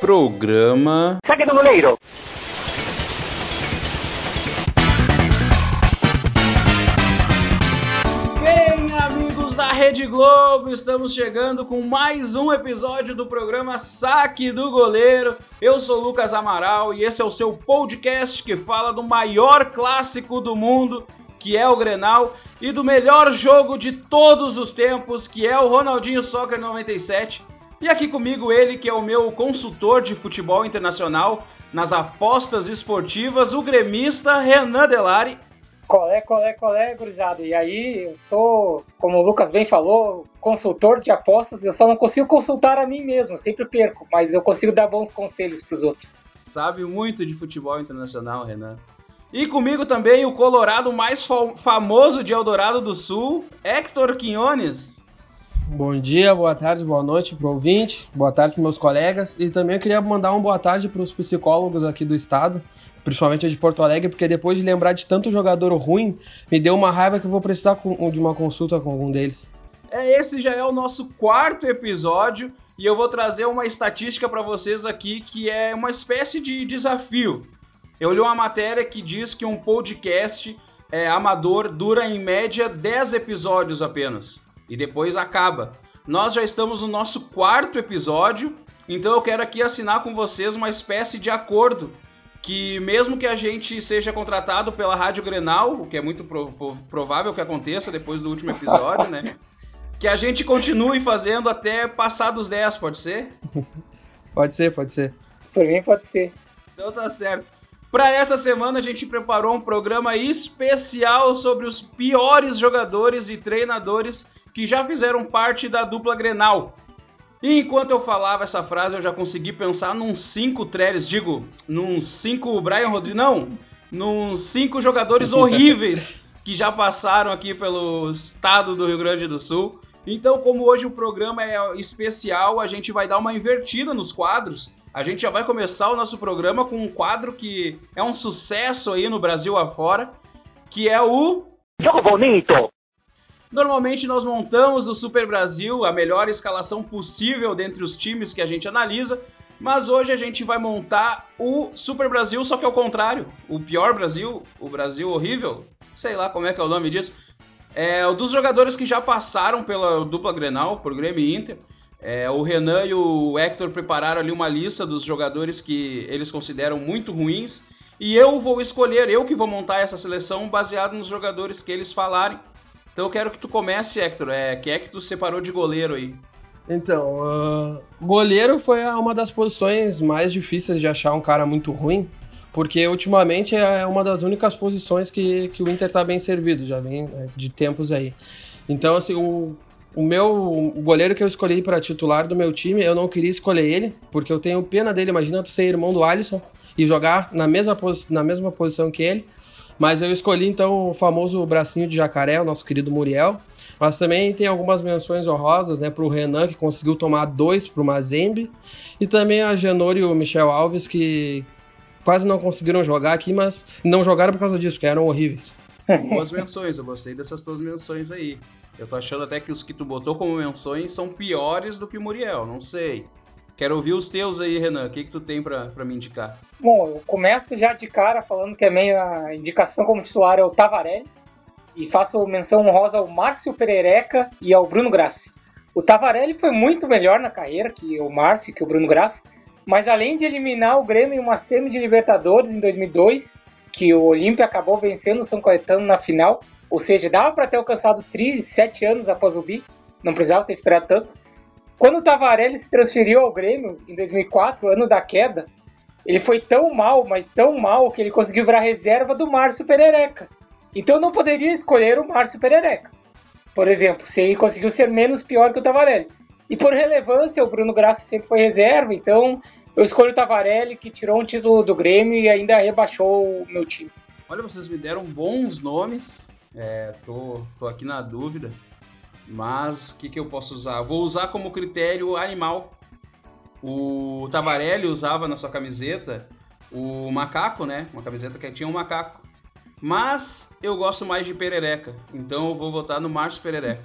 Programa. Saque do goleiro! Bem, amigos da Rede Globo, estamos chegando com mais um episódio do programa Saque do Goleiro. Eu sou Lucas Amaral e esse é o seu podcast que fala do maior clássico do mundo, que é o Grenal, e do melhor jogo de todos os tempos, que é o Ronaldinho Soccer 97. E aqui comigo ele, que é o meu consultor de futebol internacional nas apostas esportivas, o gremista Renan Delari. Colé, colé, colé, gurizada. E aí, eu sou, como o Lucas bem falou, consultor de apostas. Eu só não consigo consultar a mim mesmo, eu sempre perco, mas eu consigo dar bons conselhos pros outros. Sabe muito de futebol internacional, Renan. E comigo também o colorado mais fa- famoso de Eldorado do Sul, Hector Quinones. Bom dia, boa tarde, boa noite pro ouvinte, boa tarde pros meus colegas e também queria mandar uma boa tarde para os psicólogos aqui do estado, principalmente de Porto Alegre, porque depois de lembrar de tanto jogador ruim, me deu uma raiva que eu vou precisar de uma consulta com algum deles. É, esse já é o nosso quarto episódio e eu vou trazer uma estatística para vocês aqui que é uma espécie de desafio. Eu li uma matéria que diz que um podcast é, amador dura em média 10 episódios apenas e depois acaba. Nós já estamos no nosso quarto episódio, então eu quero aqui assinar com vocês uma espécie de acordo que mesmo que a gente seja contratado pela Rádio Grenal, o que é muito pro- pro- provável que aconteça depois do último episódio, né? Que a gente continue fazendo até passar dos 10, pode ser? Pode ser, pode ser. Por mim, pode ser. Então tá certo. Para essa semana a gente preparou um programa especial sobre os piores jogadores e treinadores que já fizeram parte da dupla Grenal. E enquanto eu falava essa frase, eu já consegui pensar num cinco Trellis, digo, num cinco Brian Rodrigues, não, num cinco jogadores horríveis que já passaram aqui pelo estado do Rio Grande do Sul. Então, como hoje o programa é especial, a gente vai dar uma invertida nos quadros. A gente já vai começar o nosso programa com um quadro que é um sucesso aí no Brasil afora, que é o Jogo bonito! Normalmente nós montamos o Super Brasil, a melhor escalação possível dentre os times que a gente analisa, mas hoje a gente vai montar o Super Brasil, só que ao contrário, o pior Brasil, o Brasil horrível, sei lá como é que é o nome disso. É o dos jogadores que já passaram pela dupla Grenal, por Grêmio e Inter. É, o Renan e o Hector prepararam ali uma lista dos jogadores que eles consideram muito ruins. E eu vou escolher, eu que vou montar essa seleção baseado nos jogadores que eles falarem. Então eu quero que tu comece, Hector. É, quem é que tu separou de goleiro aí? Então, ah, goleiro foi uma das posições mais difíceis de achar um cara muito ruim, porque ultimamente é uma das únicas posições que, que o Inter tá bem servido, já vem né, de tempos aí. Então, assim, o, o meu o goleiro que eu escolhi para titular do meu time, eu não queria escolher ele, porque eu tenho pena dele. Imagina tu ser irmão do Alisson e jogar na mesma, na mesma posição que ele. Mas eu escolhi então o famoso bracinho de jacaré, o nosso querido Muriel. Mas também tem algumas menções honrosas, né, pro Renan, que conseguiu tomar dois pro Mazembe. E também a Genori e o Michel Alves, que quase não conseguiram jogar aqui, mas não jogaram por causa disso, porque eram horríveis. Boas menções, eu gostei dessas tuas menções aí. Eu tô achando até que os que tu botou como menções são piores do que o Muriel, não sei. Quero ouvir os teus aí, Renan. O que, que tu tem pra me indicar? Bom, eu começo já de cara falando que a minha indicação como titular é o Tavarelli. E faço menção honrosa ao Márcio Perereca e ao Bruno Grassi. O Tavarelli foi muito melhor na carreira que o Márcio, que o Bruno Grassi. Mas além de eliminar o Grêmio em uma semi de Libertadores em 2002, que o Olímpia acabou vencendo o São Caetano na final, ou seja, dava para ter alcançado tri sete anos após o bi, não precisava ter esperado tanto. Quando o Tavarelli se transferiu ao Grêmio em 2004, ano da queda, ele foi tão mal, mas tão mal, que ele conseguiu virar reserva do Márcio Perereca. Então não poderia escolher o Márcio Perereca. Por exemplo, se ele conseguiu ser menos pior que o Tavarelli. E por relevância, o Bruno Graça sempre foi reserva, então eu escolho o Tavarelli, que tirou um título do Grêmio e ainda rebaixou o meu time. Olha, vocês me deram bons nomes. É, tô, tô aqui na dúvida. Mas o que, que eu posso usar? Vou usar como critério animal. O Tavarelli usava na sua camiseta o macaco, né? Uma camiseta que tinha um macaco. Mas eu gosto mais de perereca. Então eu vou votar no Márcio Perereca.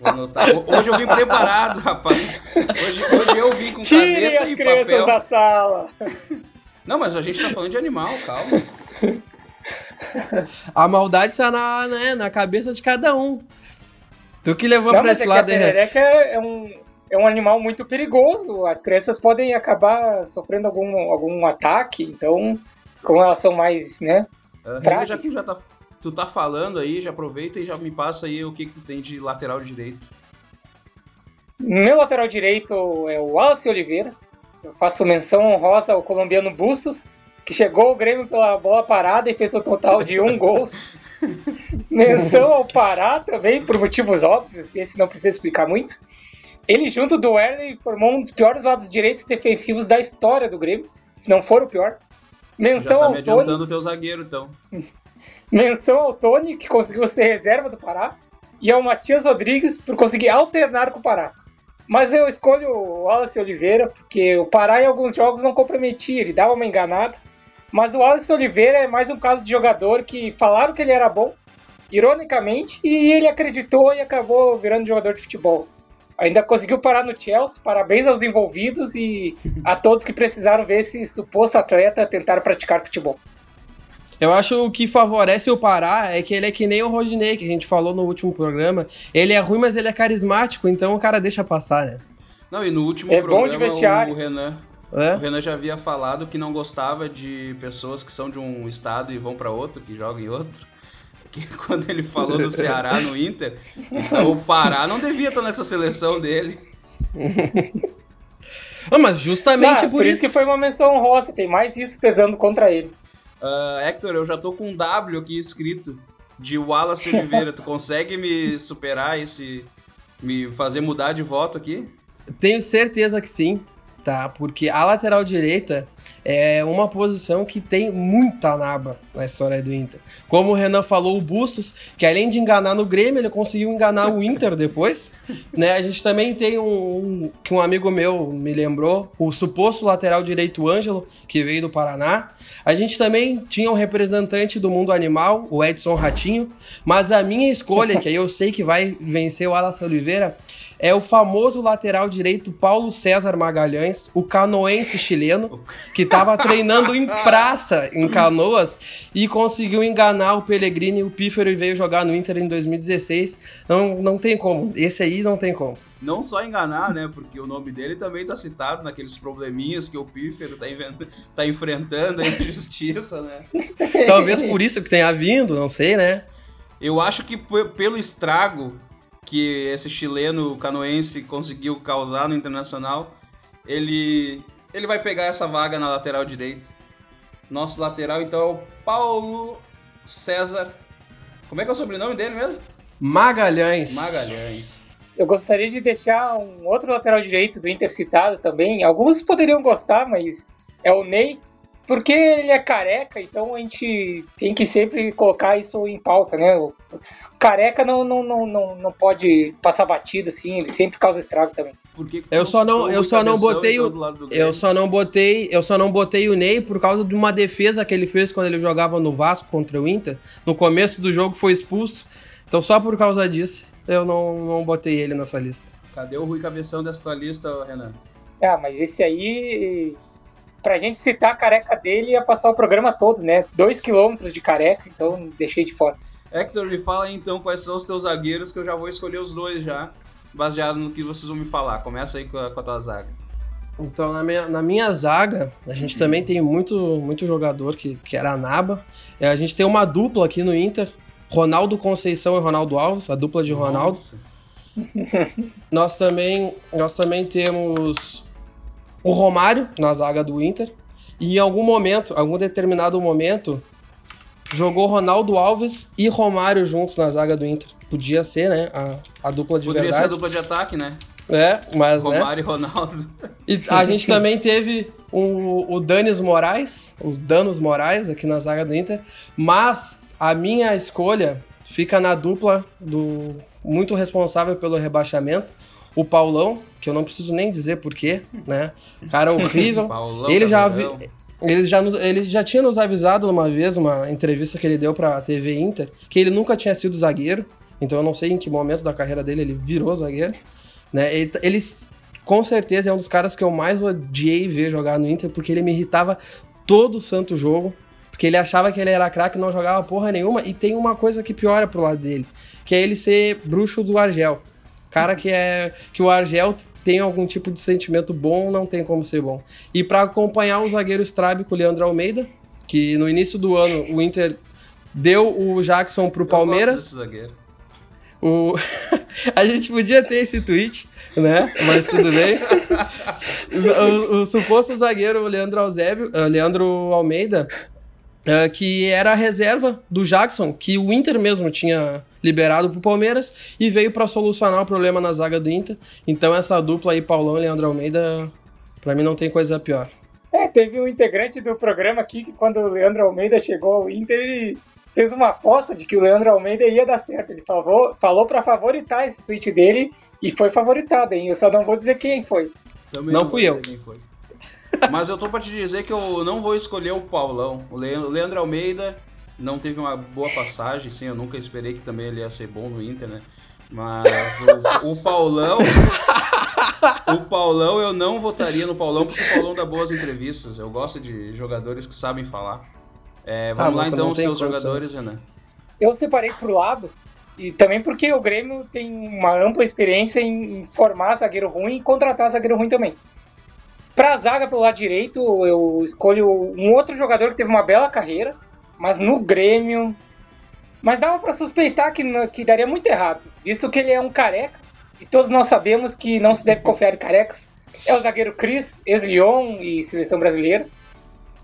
Vou anotar. Hoje eu vim preparado, rapaz. Hoje, hoje eu vim com Tirem caneta as e crianças papel. da sala. Não, mas a gente tá falando de animal, calma. A maldade tá na, né, na cabeça de cada um. Tu que levou Não, pra esse é que a lado aí. perereca é um, é um animal muito perigoso. As crianças podem acabar sofrendo algum, algum ataque, então, como elas são mais, né? Uh, Frágeis. já que já tá, tu tá falando aí, já aproveita e já me passa aí o que, que tu tem de lateral direito. Meu lateral direito é o Wallace Oliveira. Eu faço menção honrosa ao colombiano Bustos, que chegou ao Grêmio pela bola parada e fez um total de um gol. Menção ao Pará também, por motivos óbvios, esse não precisa explicar muito. Ele, junto do Werley, formou um dos piores lados direitos defensivos da história do Grêmio, se não for o pior. Já Menção tá me ao Tony, adiantando o teu zagueiro, então. menção ao Tony, que conseguiu ser reserva do Pará, e ao Matias Rodrigues por conseguir alternar com o Pará. Mas eu escolho o Wallace Oliveira, porque o Pará em alguns jogos não comprometia, ele dava uma enganada. Mas o Wallace Oliveira é mais um caso de jogador que falaram que ele era bom, ironicamente, e ele acreditou e acabou virando jogador de futebol. Ainda conseguiu parar no Chelsea, parabéns aos envolvidos e a todos que precisaram ver esse suposto atleta tentar praticar futebol. Eu acho o que favorece o Pará é que ele é que nem o Rodinei, que a gente falou no último programa. Ele é ruim, mas ele é carismático, então o cara deixa passar, né? Não, e no último É bom programa o Renan, o É? Renan já havia falado que não gostava de pessoas que são de um estado e vão pra outro, que jogam em outro. Que quando ele falou do Ceará no Inter, então o Pará não devia estar nessa seleção dele. Ah, mas justamente Ah, por, isso. que foi uma menção honrosa, tem mais isso pesando contra ele. Ah, Hector, eu já tô com um W aqui escrito de Wallace Oliveira. tu consegue me superar esse. me fazer mudar de voto aqui? Tenho certeza que sim, tá? Porque a lateral direita é uma posição que tem muita naba na história do Inter. Como o Renan falou, o Bustos, que além de enganar no Grêmio, ele conseguiu enganar o Inter depois. Né? A gente também tem um, um- que um amigo meu me lembrou, o suposto lateral direito Ângelo, que veio do Paraná. A gente também tinha um representante do mundo animal, o Edson Ratinho, mas a minha escolha, que aí eu sei que vai vencer o Alas Oliveira, é o famoso lateral direito Paulo César Magalhães, o canoense chileno, que estava treinando em praça em Canoas e conseguiu enganar o Pellegrini e o Pífero e veio jogar no Inter em 2016. Não, não tem como. Esse aí não tem como. Não só enganar, né? Porque o nome dele também tá citado naqueles probleminhas que o Pífero tá, tá enfrentando aí na justiça, né? Talvez por isso que tenha vindo, não sei, né? Eu acho que pelo estrago que esse chileno canoense conseguiu causar no Internacional, ele, ele vai pegar essa vaga na lateral direita. Nosso lateral, então, é o Paulo César. Como é que é o sobrenome dele mesmo? Magalhães. Magalhães. Eu gostaria de deixar um outro lateral direito do Inter citado também. Alguns poderiam gostar, mas é o Ney, porque ele é careca, então a gente tem que sempre colocar isso em pauta, né? O careca não, não, não, não, não pode passar batido, assim, ele sempre causa estrago também. Por que que Eu tu só não- eu só não botei e o-? Eu só não botei, eu só não botei o Ney por causa de uma defesa que ele fez quando ele jogava no Vasco contra o Inter. No começo do jogo foi expulso. Então só por causa disso eu não, não botei ele nessa lista. Cadê o Rui Cabeção dessa tua lista, Renan? Ah, mas esse aí, pra gente citar a careca dele, ia passar o programa todo, né? Dois quilômetros de careca, então deixei de fora. Hector, me fala aí, então quais são os teus zagueiros que eu já vou escolher os dois já, baseado no que vocês vão me falar. Começa aí com a, com a tua zaga. Então na minha, na minha zaga, a gente também tem muito, muito jogador que, que era naba. É, A gente tem uma dupla aqui no Inter, Ronaldo Conceição e Ronaldo Alves, a dupla de Ronaldo. Nossa. Nós também, nós também temos o Romário na zaga do Inter. E em algum momento, algum determinado momento, jogou Ronaldo Alves e Romário juntos na zaga do Inter. Podia ser, né? A, a dupla de Poderia ser a verdade. dupla de ataque, né? É, mas né? Romário e Ronaldo. E a gente também teve o, o Danis Moraes, o Danos Moraes aqui na zaga do Inter. Mas a minha escolha fica na dupla do muito responsável pelo rebaixamento, o Paulão, que eu não preciso nem dizer porquê, né? Cara horrível. Paulão, ele já vi- ele já, ele já tinha nos avisado uma vez, uma entrevista que ele deu pra TV Inter, que ele nunca tinha sido zagueiro. Então eu não sei em que momento da carreira dele ele virou zagueiro. Né? Ele, ele com certeza é um dos caras que eu mais odiei ver jogar no Inter, porque ele me irritava todo o santo jogo. Porque ele achava que ele era craque, não jogava porra nenhuma. E tem uma coisa que piora pro lado dele, que é ele ser bruxo do Argel. Cara que é. que o Argel tem algum tipo de sentimento bom, não tem como ser bom. E para acompanhar o zagueiro estrábico Leandro Almeida, que no início do ano o Inter deu o Jackson pro Palmeiras. O... a gente podia ter esse tweet, né? Mas tudo bem. o, o, suposto zagueiro Leandro, Alzébio, uh, Leandro Almeida, uh, que era a reserva do Jackson, que o Inter mesmo tinha liberado pro Palmeiras e veio para solucionar o problema na zaga do Inter. Então essa dupla aí, Paulão e Leandro Almeida, para mim não tem coisa pior. É, teve um integrante do programa aqui que quando o Leandro Almeida chegou ao Inter, ele fez uma aposta de que o Leandro Almeida ia dar certo. Ele falou, falou para favoritar esse tweet dele e foi favoritado, hein? Eu só não vou dizer quem foi. Também não, não fui eu. Mas eu tô pra te dizer que eu não vou escolher o Paulão. O Leandro Almeida não teve uma boa passagem, sim, eu nunca esperei que também ele ia ser bom no Inter, né? Mas o, o Paulão. o Paulão eu não votaria no Paulão porque o Paulão dá boas entrevistas. Eu gosto de jogadores que sabem falar. É, vamos ah, lá então, os seus jogadores, Renan. Eu separei pro lado, e também porque o Grêmio tem uma ampla experiência em formar zagueiro ruim e contratar zagueiro ruim também. Pra zaga pelo lado direito, eu escolho um outro jogador que teve uma bela carreira, mas no Grêmio. Mas dava para suspeitar que, que daria muito errado, visto que ele é um careca, e todos nós sabemos que não se deve confiar em carecas. É o zagueiro Cris, ex-Lyon e seleção brasileira.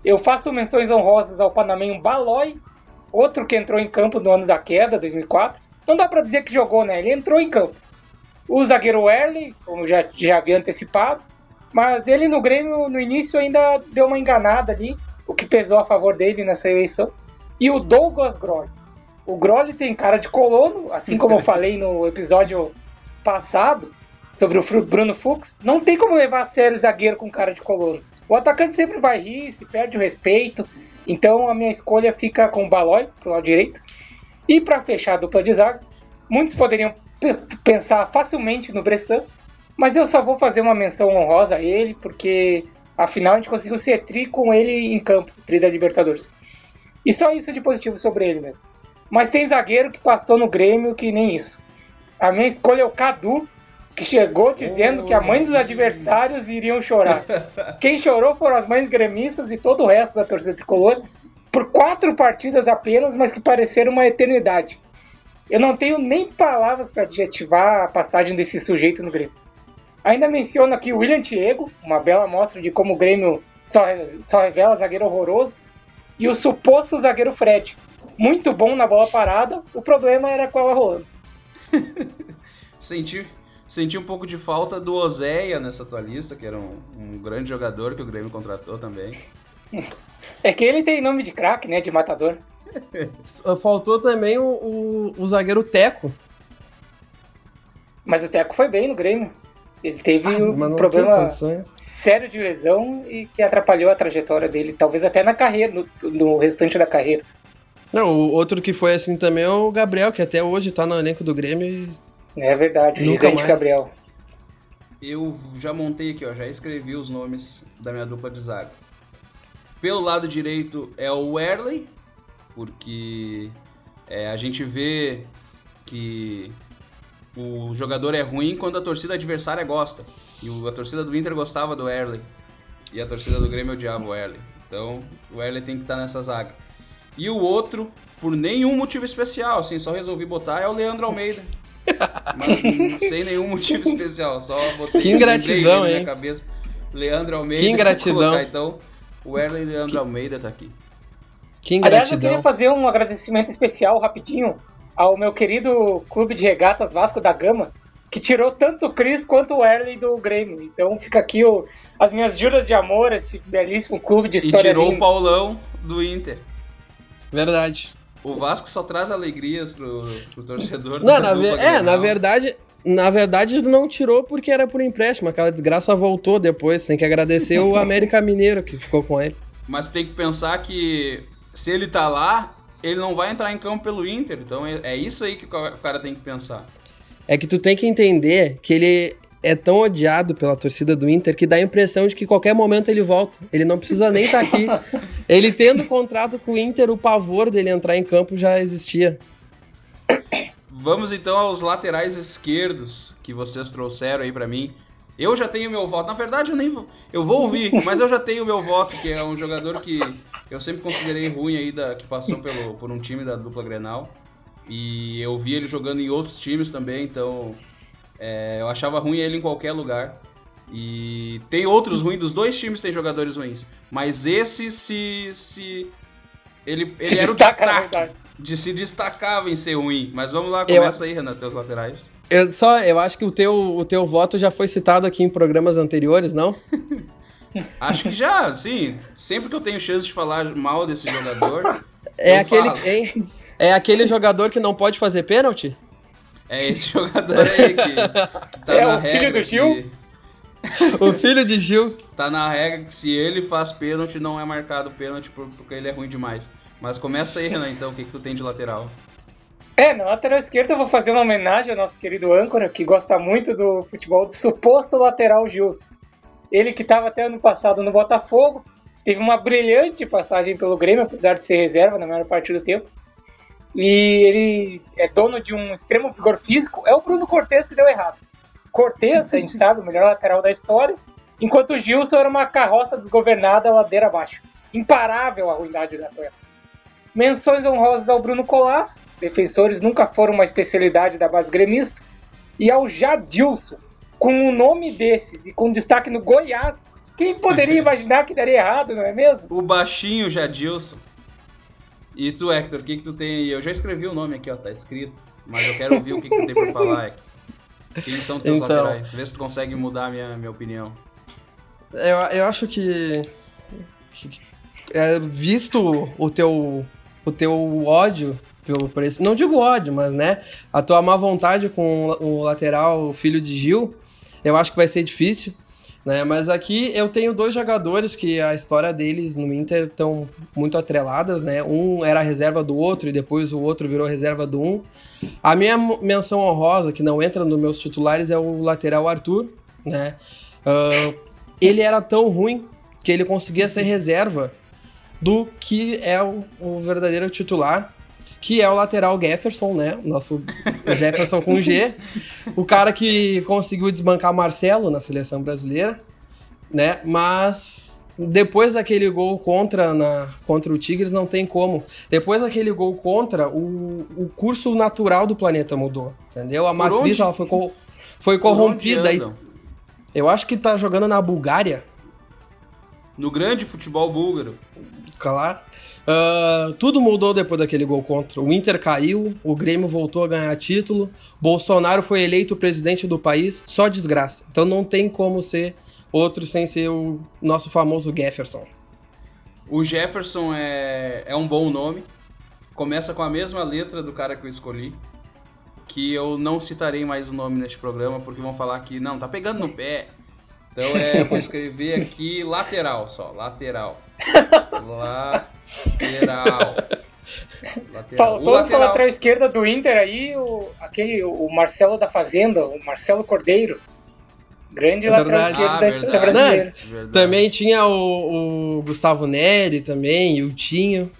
Eu faço menções honrosas ao panamenho Balói, outro que entrou em campo no ano da queda, 2004. Não dá para dizer que jogou, né? Ele entrou em campo. O zagueiro Erle, como já, já havia antecipado, mas ele no Grêmio, no início, ainda deu uma enganada ali, o que pesou a favor dele nessa eleição. E o Douglas Groll. O Groll tem cara de colono, assim como eu falei no episódio passado sobre o Bruno Fux. Não tem como levar a sério o zagueiro com cara de colono. O atacante sempre vai rir, se perde o respeito. Então a minha escolha fica com o Balói pro lado direito. E para fechar a dupla de zaga, muitos poderiam pensar facilmente no Bressan, mas eu só vou fazer uma menção honrosa a ele, porque afinal a gente conseguiu ser tri com ele em campo, tri da Libertadores. E só isso de positivo sobre ele mesmo. Mas tem zagueiro que passou no Grêmio que nem isso. A minha escolha é o Cadu, que chegou dizendo que a mãe dos adversários iriam chorar. Quem chorou foram as mães gremistas e todo o resto da torcida tricolor por quatro partidas apenas, mas que pareceram uma eternidade. Eu não tenho nem palavras para adjetivar a passagem desse sujeito no Grêmio. Ainda menciono aqui o William Diego, uma bela mostra de como o Grêmio só, só revela zagueiro horroroso, e o suposto zagueiro Fred. Muito bom na bola parada, o problema era com ela rolando. Senti, Senti um pouco de falta do Oséia nessa tua lista, que era um, um grande jogador que o Grêmio contratou também. É que ele tem nome de craque, né? De matador. Faltou também o, o, o, zagueiro Teco. Mas o Teco foi bem no Grêmio. Ele teve ah, um problema sério de lesão e que atrapalhou a trajetória dele, talvez até na carreira, no, no restante da carreira. Não, o outro que foi assim também é o Gabriel, que até hoje tá no elenco do Grêmio e é verdade, Nunca gigante mais. Gabriel. Eu já montei aqui, ó, já escrevi os nomes da minha dupla de zaga. Pelo lado direito é o Werley, porque é, a gente vê que o jogador é ruim quando a torcida adversária gosta. E a torcida do Inter gostava do Erley. E a torcida do Grêmio odiava o Erley. Então o Erley tem que estar nessa zaga. E o outro, por nenhum motivo especial, assim, só resolvi botar, é o Leandro Almeida. Mas sem nenhum motivo especial, só botei que ingratidão, na minha cabeça. Leandro Almeida. Que ingratidão. Colocar, então, o Erlen Leandro que... Almeida tá aqui. Que ingratidão. Aliás, eu queria fazer um agradecimento especial rapidinho ao meu querido clube de regatas Vasco da Gama, que tirou tanto o Cris quanto o Erlen do Grêmio. Então fica aqui o, as minhas juras de amor, esse belíssimo clube de história. E tirou linda. o Paulão do Inter. Verdade. O Vasco só traz alegrias pro, pro torcedor. Não, na ve é, na verdade, na verdade não tirou porque era por empréstimo. Aquela desgraça voltou depois. Tem que agradecer o América Mineiro que ficou com ele. Mas tem que pensar que se ele tá lá, ele não vai entrar em campo pelo Inter. Então é, é isso aí que o cara tem que pensar. É que tu tem que entender que ele é tão odiado pela torcida do Inter que dá a impressão de que qualquer momento ele volta. Ele não precisa nem estar aqui. ele tendo contrato com o Inter, o pavor dele entrar em campo já existia. Vamos então aos laterais esquerdos que vocês trouxeram aí para mim. Eu já tenho meu voto. Na verdade, eu nem vou, eu vou ouvir, mas eu já tenho meu voto, que é um jogador que eu sempre considerei ruim aí da, que passou pelo, por um time da dupla Grenal. E eu vi ele jogando em outros times também, então é, eu achava ruim ele em qualquer lugar. E tem outros ruins, dos dois times tem jogadores ruins. Mas esse se. se ele, ele Se era o destaca, na destaque de se destacava em ser ruim. Mas vamos lá, começa aí, Renan, teus laterais. Eu, só, eu acho que o teu, o teu voto já foi citado aqui em programas anteriores, não? Acho que já, sim. Sempre que eu tenho chance de falar mal desse jogador, É Eu aquele, falo. hein? é aquele jogador que não pode fazer pênalti? é esse jogador aí que, tá É na o filho do Gil? que- O filho de Gil. tá na regra que se ele faz pênalti, não é marcado pênalti por- porque ele é ruim demais. Mas começa aí, Renan, então, o que, que tu tem de lateral? É, na lateral esquerda eu vou fazer uma homenagem ao nosso querido âncora, que gosta muito do futebol do suposto lateral Gilson. Ele que estava até ano passado no Botafogo, teve uma brilhante passagem pelo Grêmio, apesar de ser reserva na maior parte do tempo. E ele é dono de um extremo vigor físico. É o Bruno Cortes que deu errado. Cortes, a gente sabe, o melhor lateral da história, enquanto o Gilson era uma carroça desgovernada ladeira abaixo. Imparável a ruindade do atleta. Menções honrosas ao Bruno Colasso, defensores nunca foram uma especialidade da base gremista, e ao Jadilson, com um nome desses e com destaque no Goiás. Quem poderia imaginar que daria errado, não é mesmo? O baixinho Jadilson. E tu, Hector, o que, que tu tem aí? Eu já escrevi o nome aqui, ó, tá escrito. Mas eu quero ouvir o que, que tu tem pra falar, Hector. Quem são os teus Então. laterais? Vê se tu consegue mudar a minha, minha opinião. Eu, eu acho que, que- é, visto o teu, o teu ódio pelo esse, não digo ódio, mas né, a tua má vontade com o lateral filho de Gil, eu acho que vai ser difícil. Né? Mas aqui eu tenho dois jogadores que a história deles no Inter estão muito atreladas, né? Um era reserva do outro e depois o outro virou reserva do um. A minha menção honrosa, que não entra nos meus titulares, é o lateral Arthur, né? Ah, ele era tão ruim que ele conseguia ser reserva do que é o, o verdadeiro titular, que é o lateral Jefferson, né? Nosso Jefferson com G. O cara que conseguiu desbancar Marcelo na seleção brasileira, né? Mas depois daquele gol contra, na, contra o Tigres, não tem como. Depois daquele gol contra, o, o curso natural do planeta mudou, entendeu? A Por matriz onde? ela foi, co- foi corrompida. E eu acho que tá jogando na Bulgária, No grande futebol búlgaro. Claro. Ah, tudo mudou depois daquele gol contra. O Inter caiu, o Grêmio voltou a ganhar título, Bolsonaro foi eleito presidente do país, só desgraça. Então não tem como ser outro sem ser o nosso famoso Jefferson. O Jefferson é, é um bom nome. Começa com a mesma letra do cara que eu escolhi. Que eu não citarei mais o nome neste programa, porque vão falar que não, tá pegando no pé. Então é, eu vou escrever aqui lateral só, lateral. Lateral. Lateral. Faltou O nessa lateral esquerda do Inter aí o, aquele, o Marcelo da Fazenda, o Marcelo Cordeiro. Grande É lateral verdade. esquerda Ah, da história verdade. brasileira. Verdade. Também tinha o, o Gustavo Neri também, e o Tinho.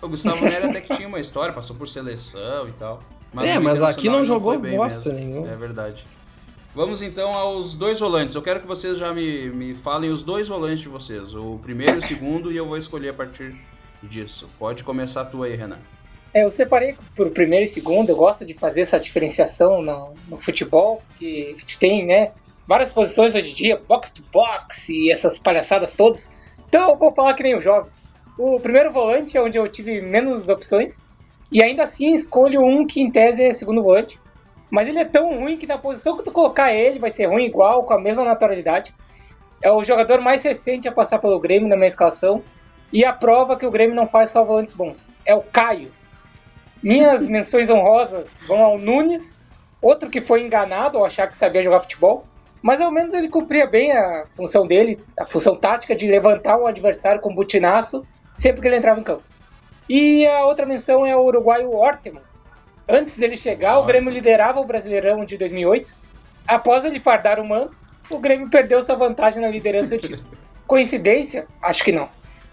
O Gustavo Nery até que tinha uma história, passou por seleção e tal. É, no mas aqui não jogou bosta mesmo. nenhuma. É verdade. Vamos então aos dois volantes. Eu quero que vocês já me, me falem os dois volantes de vocês. O primeiro e o segundo, e eu vou escolher a partir disso. Pode começar tu aí, Renan. É, eu separei por primeiro e segundo, eu gosto de fazer essa diferenciação no, no futebol, que a tem, né, várias posições hoje em dia, box to box e essas palhaçadas todas. Então eu vou falar que nem o jovem. O primeiro volante é onde eu tive menos opções, e ainda assim escolho um que em tese é segundo volante. Mas ele é tão ruim que na posição que tu colocar ele vai ser ruim igual, com a mesma naturalidade. É o jogador mais recente a passar pelo Grêmio na minha escalação. E a prova que o Grêmio não faz só volantes bons. É o Caio. Minhas menções honrosas vão ao Nunes, outro que foi enganado ao achar que sabia jogar futebol, mas ao menos ele cumpria bem a função dele, a função tática de levantar o adversário com butinaço sempre que ele entrava em campo. E a outra menção é o uruguaio Orteman. Antes dele chegar, o Grêmio liderava o Brasileirão de 2008 Após ele fardar o manto, o Grêmio perdeu sua vantagem na liderança do título. Coincidência? Acho que não.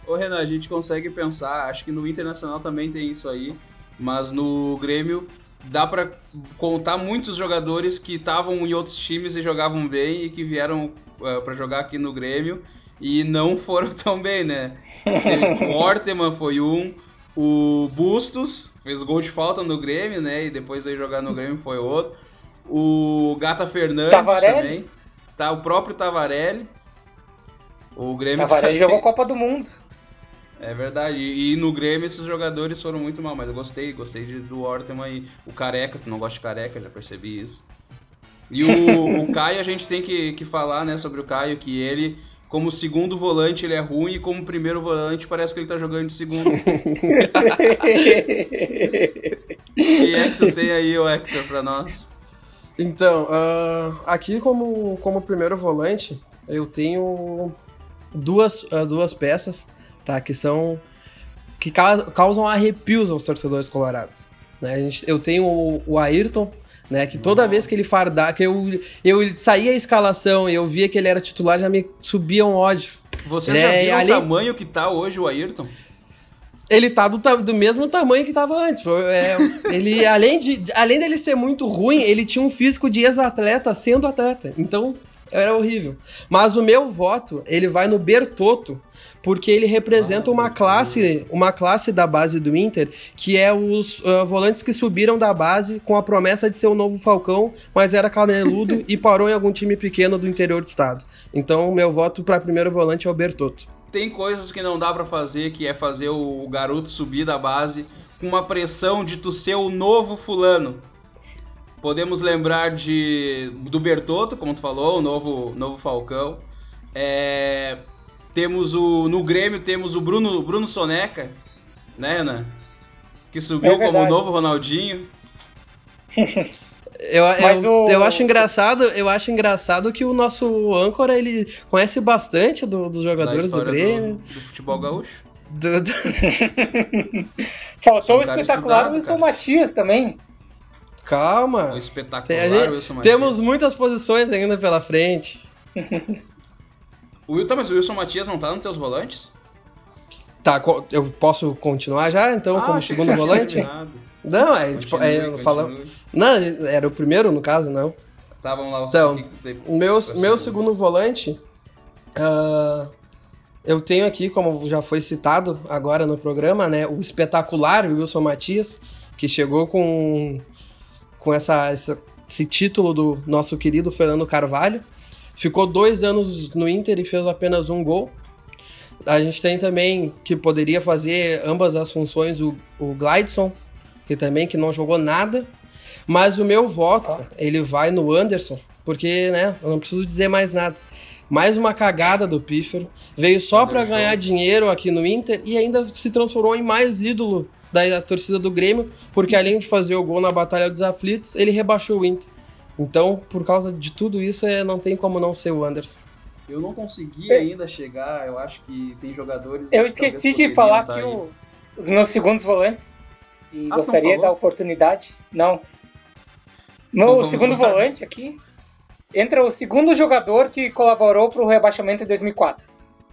Ô Renan, a gente consegue pensar, acho que no Internacional também tem isso aí, mas no Grêmio dá pra contar muitos jogadores que estavam em outros times e jogavam bem e que vieram uh, pra jogar aqui no Grêmio e não foram tão bem, né? o Orteman foi um, o Bustos fez gol de falta no Grêmio, né? E depois aí jogar no Grêmio foi outro. O Gata Fernandes Tavarelli? também. Tá, o próprio Tavarelli. O Grêmio Tavarelli tá- jogou Copa do Mundo. É verdade. E, e no Grêmio esses jogadores foram muito mal, mas eu gostei, gostei de, do Orteman aí. O Careca, tu não gosta de Careca, já percebi isso. E o, o Caio, a gente tem que, que falar, né, sobre o Caio, que ele, como segundo volante, ele é ruim, e como primeiro volante, parece que ele tá jogando de segundo. Quem é que tu tem aí, o Hector, pra nós? Então, ah, aqui como, como primeiro volante, eu tenho duas, ah, duas peças, tá? Que são. que ca- causam arrepios aos torcedores colorados. Né? A gente- eu tenho o, o Ayrton, né? Que toda vez que ele fardar, que eu, eu saía a escalação e eu via que ele era titular, já me subia um ódio. Você Ele já viu ali- o tamanho que tá hoje o Ayrton? Ele tá do, do mesmo tamanho que tava antes. É, ele, além, de, além dele ser muito ruim, ele tinha um físico de ex-atleta sendo atleta. Então, era horrível. Mas o meu voto, ele vai no Bertotto, porque ele representa uma classe, uma classe da base do Inter, que é os ah, volantes que subiram da base com a promessa de ser o novo Falcão, mas era caneludo e parou em algum time pequeno do interior do estado. Então, o meu voto para primeiro volante é o Bertotto. Tem coisas que não dá pra fazer, que é fazer o garoto subir da base com uma pressão de tu ser o novo fulano. Podemos lembrar de do Bertotto, como tu falou, o novo, novo Falcão. É, temos o no Grêmio temos o Bruno Bruno Soneca, né, Renan? Que subiu É como o novo Ronaldinho. Eu, eu, o- eu acho engraçado, eu acho engraçado que o nosso âncora ele conhece bastante do- dos jogadores do Grêmio. do, do futebol gaúcho. do- do- Faltou o um espetacular estudado, Wilson cara. Matias também. Calma. O espetacular Tem- Wilson Matias. temos muitas posições ainda pela frente. O Wilton, mas o Wilson Matias não tá nos teus volantes? Tá, eu posso continuar já então Ah, como segundo volante? terminado. Não, é tipo, é, falando. Não, era o primeiro no caso, não. Tá, vamos lá. Então, o meu, meu segundo volante, ah, eu tenho aqui, como já foi citado agora no programa, né, o espetacular Wilson Matias, que chegou com, com essa, essa- esse título do nosso querido Fernando Carvalho. Ficou dois anos no Inter e fez apenas um gol. A gente tem também, que poderia fazer ambas as funções, o, o Glidson, que também que não jogou nada. Mas o meu voto, ele vai no Anderson, porque, né, eu não preciso dizer mais nada. Mais uma cagada do Pífero. Veio só Anderson. ganhar dinheiro aqui no Inter e ainda se transformou em mais ídolo da torcida do Grêmio, porque além de fazer o gol na Batalha dos Aflitos, ele rebaixou o Inter. Então, por causa de tudo isso, é, não tem como não ser o Anderson. Eu não consegui ainda chegar, eu acho que tem jogadores. Eu que esqueci de falar tá que o- os meus segundos volantes. E Ah, gostaria de dar falou? oportunidade. Não. Então Meu vamos segundo lá. volante aqui entra o segundo jogador que colaborou para o rebaixamento em 2004.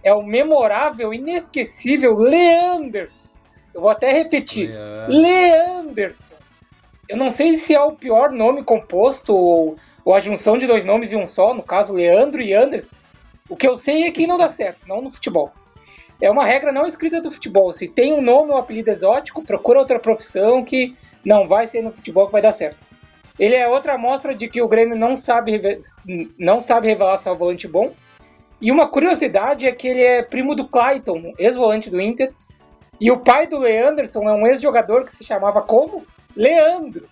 É o memorável, inesquecível Leanderson. Eu vou até repetir. Leanderson. Eu não sei se é o pior nome composto ou, ou a junção de dois nomes em um só, no caso Leandro e Anderson. O que eu sei é que não dá certo, não no futebol. É uma regra não escrita do futebol. Se tem um nome ou apelido exótico, procura outra profissão que não vai ser no futebol que vai dar certo. Ele é outra amostra de que o Grêmio não sabe, não sabe revelar seu volante bom. E uma curiosidade é que ele é primo do Clayton, ex-volante do Inter. E o pai do Leanderson é um ex-jogador que se chamava como? Leandro.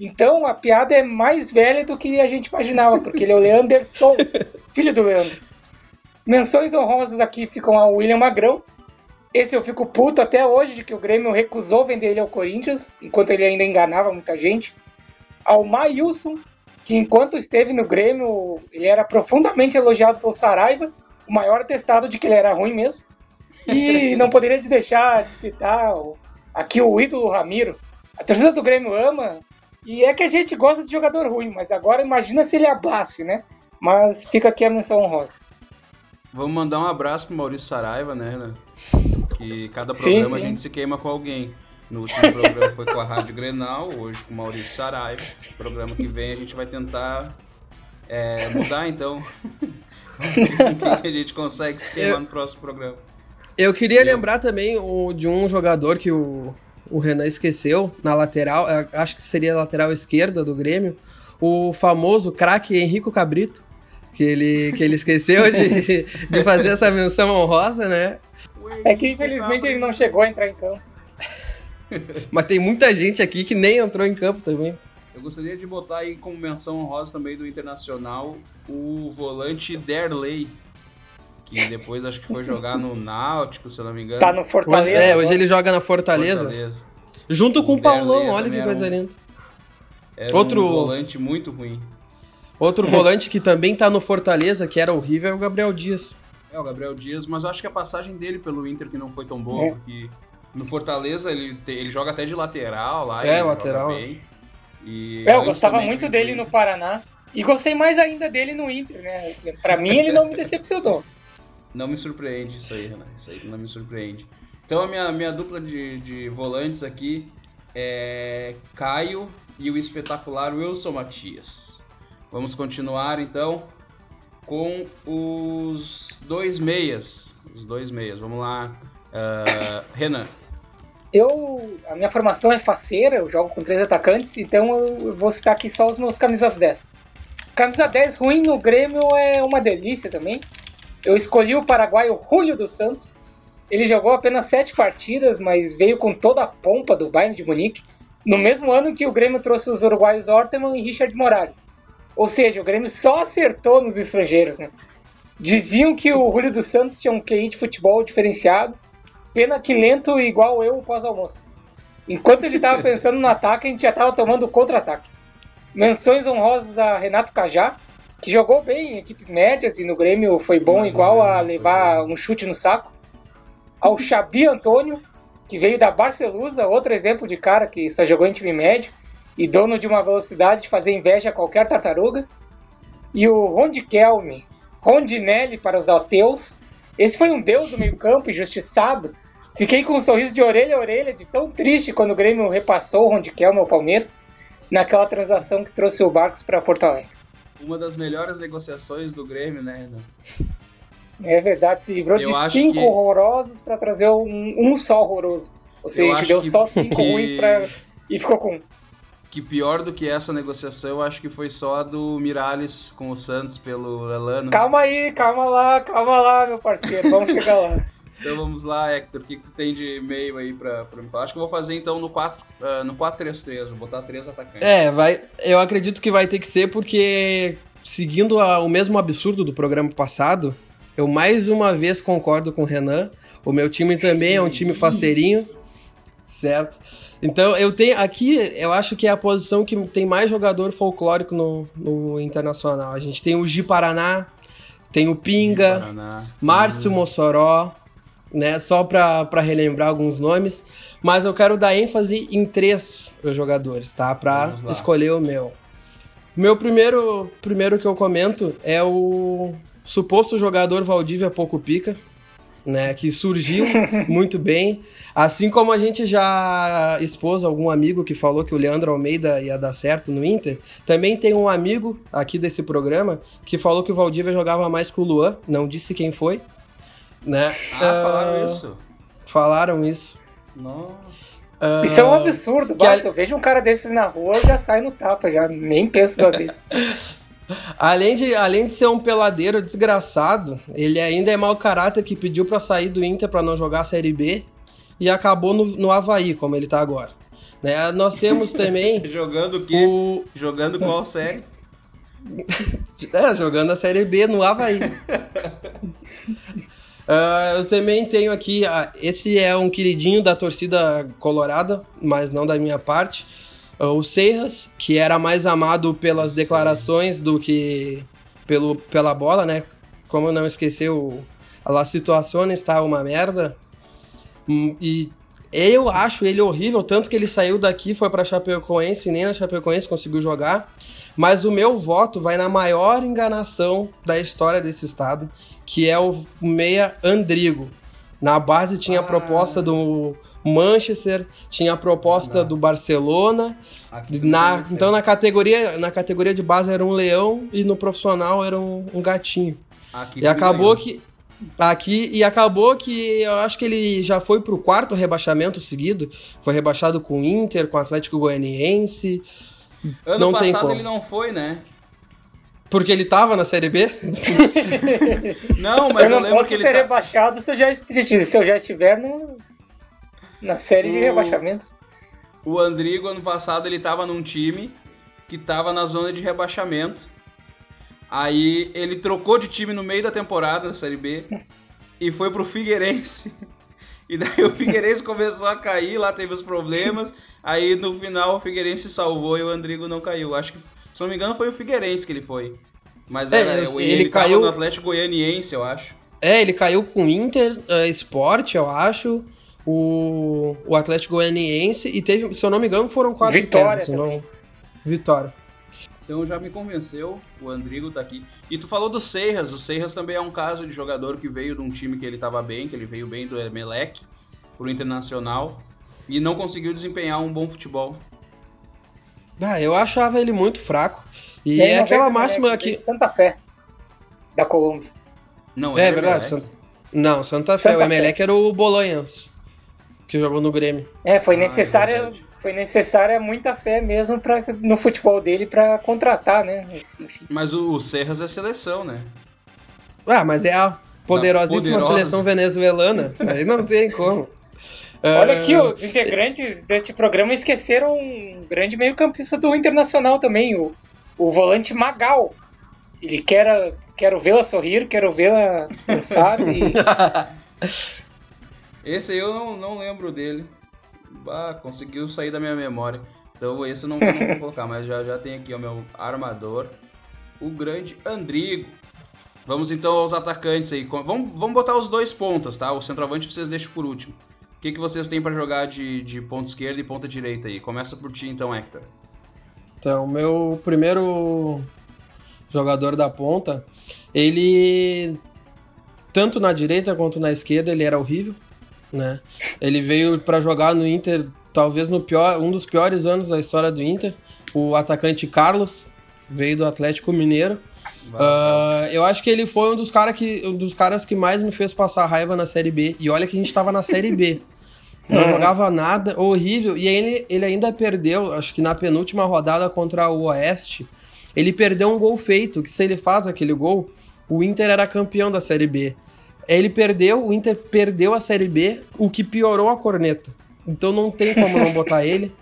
Então a piada é mais velha do que a gente imaginava, porque ele é o Leanderson, filho do Leandro. Menções honrosas aqui ficam ao William Magrão. Esse eu fico puto até hoje de que o Grêmio recusou vender ele ao Corinthians, enquanto ele ainda enganava muita gente. Ao Mailson, que enquanto esteve no Grêmio, ele era profundamente elogiado pelo Saraiva, o maior atestado de que ele era ruim mesmo. E não poderia deixar de citar o- aqui o ídolo Ramiro. A torcida do Grêmio ama E é que a gente gosta de jogador ruim, mas agora imagina se ele ablasse, né? Mas fica aqui a menção honrosa. Vamos mandar um abraço pro Maurício Saraiva, né, Renan? Que cada Sim, programa sim. a gente se queima com alguém. No último programa foi com a Rádio Grenal, hoje com o Maurício Saraiva. O programa que vem a gente vai tentar é, mudar, então. Quem que a gente consegue se queimar Eu- no próximo programa? Eu queria lembrar também o- de um jogador que o, o Renan esqueceu na lateral, eh, acho que seria a lateral esquerda do Grêmio, o famoso craque Henrico Cabrito, que ele, que ele esqueceu de, de fazer essa menção honrosa, né? É que infelizmente ele não chegou a entrar em campo. Mas tem muita gente aqui que nem entrou em campo também. Eu gostaria de botar aí como menção honrosa também do Internacional o volante Derley, que depois acho que foi jogar no Náutico, se eu não me engano. Tá no Hoje, Fortaleza. é, agora. hoje ele joga na Fortaleza, Fortaleza. junto com O Paulão, Derlei olha que coisa um- linda. Era Outro- um volante muito ruim. Outro volante que também tá no Fortaleza, que era horrível, é o Gabriel Dias. É, o Gabriel Dias, mas eu acho que a passagem dele pelo Inter que não foi tão boa, É. porque no Fortaleza ele, te- ele joga até de lateral lá. É, lateral. bem. E É, eu gostava muito de- dele no Paraná. E gostei mais ainda dele no Inter, né? Pra mim ele não me decepcionou. Não me surpreende isso aí, Renan. Isso aí não me surpreende. Então a minha, minha dupla de, de volantes aqui é Caio e o espetacular Wilson Matias. Vamos continuar então com os dois meias. Os dois meias. Vamos lá. Ah, Renan. Eu, a minha formação é faceira, eu jogo com três atacantes, então eu vou citar aqui só os meus camisas 10. Camisa 10 ruim no Grêmio é uma delícia também. Eu escolhi o paraguaio Julio dos Santos. Ele jogou apenas sete partidas, mas veio com toda a pompa do Bayern de Munique, no mesmo ano que o Grêmio trouxe os uruguaios Orteman e Richard Morales. Ou seja, o Grêmio só acertou nos estrangeiros, né? Diziam que o Julio dos Santos tinha um QI de futebol diferenciado, Pena que lento igual eu pós-almoço. Enquanto ele tava pensando no ataque, a gente já tava tomando o contra-ataque. Menções honrosas a Renato Cajá, que jogou bem em equipes médias e no Grêmio foi bom Mais ou igual a levar um chute no saco. Ao Xabi Antônio, que veio da Barcelusa, outro exemplo de cara que só jogou em time médio e dono de uma velocidade de fazer inveja a qualquer tartaruga. E o Rondikelme, Rondinelli para os ateus. Esse foi um deus do meio-campo, injustiçado. Fiquei com um sorriso de orelha a orelha, de tão triste quando o Grêmio repassou o Rondikelme ao Palmeiras naquela transação que trouxe o Barcos para Porto Alegre. Uma das melhores negociações do Grêmio, né, Renan? É verdade, se livrou Eu de cinco que- horrorosos para trazer um, um só horroroso. Ou seja, a gente deu que- só cinco ruins pra... e ficou com um. Que pior do que essa negociação, acho que foi só a do Miralles com o Santos pelo Elano. Calma aí, calma lá, calma lá, meu parceiro, vamos chegar lá. Então vamos lá, Hector, o que, que tu tem de e-mail aí pra, pra me falar? Acho que eu vou fazer então no 4, ah, no 4-3-3, vou botar três atacantes. É, vai, eu acredito que vai ter que ser porque, seguindo a- o mesmo absurdo do programa passado, eu mais uma vez concordo com o Renan. O meu time também é um time faceirinho, certo? Então eu tenho aqui, eu acho que é a posição que tem mais jogador folclórico no, no Internacional. A gente tem o Gi Paraná, tem o Pinga. Márcio Mossoró, né? Só para relembrar alguns nomes. Mas eu quero dar ênfase em três jogadores, tá? Para escolher o meu. O meu primeiro, primeiro que eu comento é o suposto jogador Valdívia Pouco Pica, né? Que surgiu muito bem. Assim como a gente já expôs algum amigo que falou que o Leandro Almeida ia dar certo no Inter, também tem um amigo aqui desse programa que falou que o Valdívia jogava mais que o Luan, não disse quem foi, né? Ah, falaram Ah, isso? Falaram isso. Nossa. Ah, Isso é um absurdo, basta, a- eu vejo um cara desses na rua, eu já saio no tapa, já nem penso duas vezes. Além de, além de ser um peladeiro desgraçado, ele ainda é mau caráter que pediu pra sair do Inter pra não jogar a Série B e acabou no, no Havaí, como ele tá agora. Né? Nós temos também Jogando o quê? o. Jogando qual série? É, jogando a Série B no Havaí. Ah, eu também tenho aqui. ah, esse é um queridinho da torcida colorada, mas não da minha parte. ah, o Serras, que era mais amado pelas declarações do que pelo, pela bola, né? Como não esquecer o. As situações está uma merda. Hum, E Eu acho ele horrível, tanto que ele saiu daqui, foi pra Chapecoense, nem na Chapecoense conseguiu jogar. Mas o meu voto vai na maior enganação da história desse estado, que é o meia Andrigo. Na base tinha a Ah. proposta do Manchester, tinha a proposta do Barcelona. Na, esse então na categoria, na categoria de base era um leão e no profissional era um, um gatinho. Aqui E tu acabou ganhou. que. Aqui, e acabou que eu acho que ele já foi pro quarto rebaixamento seguido. Foi rebaixado com o Inter, com o Atlético Goianiense. Ano não tem passado como. ele não foi, né? Porque ele tava na Série B. Não, mas eu eu, não lembro posso que ele ser tá... rebaixado se eu já, se eu já estiver no, na série de O- rebaixamento. O Andrigo, ano passado, ele tava num time que tava na zona de rebaixamento. Aí ele trocou de time no meio da temporada da Série B e foi pro Figueirense. E daí o Figueirense começou a cair, lá teve os problemas. Aí no final o Figueirense salvou e o Andrigo não caiu. Acho que, se não me engano, foi o Figueirense que ele foi. Mas É, era, ele, ele caiu- no Atlético Goianiense, eu acho. É, ele caiu com o Inter, eh, Sport, eu acho. O, o Atlético Goianiense. E teve, se eu não me engano, foram quatro Vitória quedas. Não... Vitória. Então já me convenceu, o Andrigo tá aqui. E tu falou do Serras, o Serras também é um caso de jogador que veio de um time que ele tava bem, que ele veio bem do Emelec pro Internacional e não conseguiu desempenhar um bom futebol. Ah, eu achava ele muito fraco. E é aquela 90, máxima que. de Santa Fé, da Colômbia. Não, É era verdade. Emelec. Santa... Não, Santa Fé. Santa O Emelec era o Bolonhas, que jogou no Grêmio. É, foi Ah, é necessária, verdade. Foi necessária muita fé mesmo pra, no futebol dele pra contratar, né? Esse. Mas o, o Serras é seleção, né? Ah, mas é a poderosíssima poderosa. seleção venezuelana. Aí não tem como. Olha Ah, aqui, os integrantes deste programa esqueceram um grande meio-campista do Internacional também, o, o volante Magal. Ele quer, quero vê-la sorrir, quero vê-la pensar e Esse aí eu não, não lembro dele. Bah, conseguiu sair da minha memória. Então esse eu não, vou colocar, mas já, já tem aqui o meu armador. O grande Andrigo. Vamos então aos atacantes aí. Vamos, vamos botar os dois pontas, tá? O centroavante vocês deixam por último. O que, que vocês têm pra jogar de, de ponta esquerda e ponta direita aí? Começa por ti então, Hector. Então, meu primeiro jogador da ponta, ele tanto na direita quanto na esquerda ele era horrível, né? Ele veio para jogar no Inter, talvez no pior, um dos piores anos da história do Inter. O atacante Carlos veio do Atlético Mineiro. Ah, eu acho que ele foi um dos, cara que, um dos caras que mais me fez passar raiva na Série B. E olha que a gente tava na Série B. Não Uhum. jogava nada, horrível. E ele, ele ainda perdeu, acho que na penúltima rodada contra o Oeste, ele perdeu um gol feito, que se ele faz aquele gol, o Inter era campeão da Série B. Ele perdeu, o Inter perdeu a Série B, o que piorou a corneta. Então não tem como não botar ele.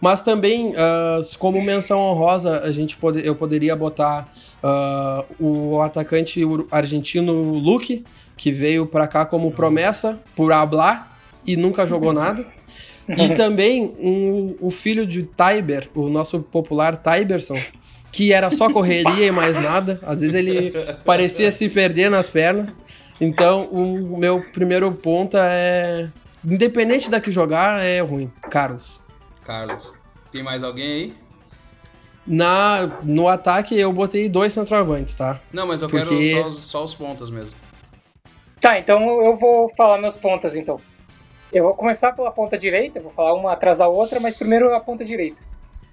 Mas também, ah, como menção honrosa, a gente pode, eu poderia botar ah, o atacante argentino Luque, que veio pra cá como promessa por hablar e nunca jogou nada. E também um- o filho de Tiber, o nosso popular Tiberson, que era só correria e mais nada. Às vezes ele parecia se perder nas pernas. Então, o meu primeiro ponta é. Independente da que jogar, é ruim. Carlos. Carlos. Tem mais alguém aí? Na, no ataque eu botei dois centroavantes, tá? Não, mas eu Porque- quero só os, só os pontas mesmo. Tá, então eu vou falar meus pontas então. Eu vou começar pela ponta direita, vou falar uma atrás da outra, mas primeiro a ponta direita.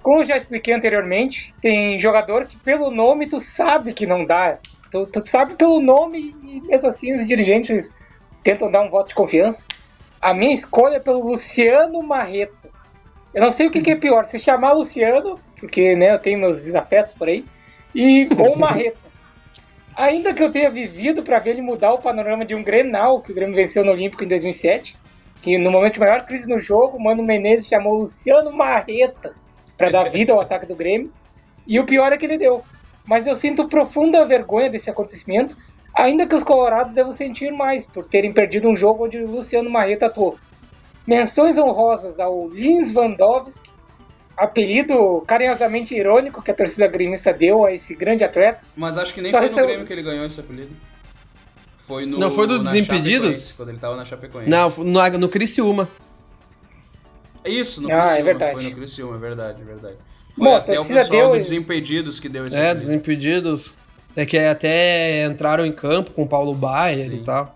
Como eu já expliquei anteriormente, tem jogador que pelo nome tu sabe que não dá. Tu, tu sabe pelo nome e mesmo assim os dirigentes tentam dar um voto de confiança. A minha escolha é pelo Luciano Marreta. Eu não sei o que, que é pior, se chamar Luciano, porque né, eu tenho meus desafetos por aí, e ou Marreta. Ainda que eu tenha vivido para ver ele mudar o panorama de um Grenal, que o Grêmio venceu no Olímpico em 2007, que no momento de maior crise no jogo, o Mano Menezes chamou Luciano Marreta para dar vida ao ataque do Grêmio, e o pior é que ele deu. Mas eu sinto profunda vergonha desse acontecimento, ainda que os colorados devam sentir mais por terem perdido um jogo onde o Luciano Marreta atuou. Menções honrosas ao Lins Vandowski, apelido carinhosamente irônico que a torcida gremista deu a esse grande atleta. Mas acho que nem Só foi recebeu- no Grêmio que ele ganhou esse apelido. Foi no. Não, foi do Desimpedidos? Quando ele tava na Chapecoense. Não, no, no Criciúma. Isso, no Ah, é Criciúma. verdade. Foi no Criciúma, é verdade, é verdade. Foi Bom, a até o torcida pessoal deu- do Desimpedidos que deu esse É, apelido. desimpedidos. É que até entraram em campo com o Paulo Baier Sim. e tal.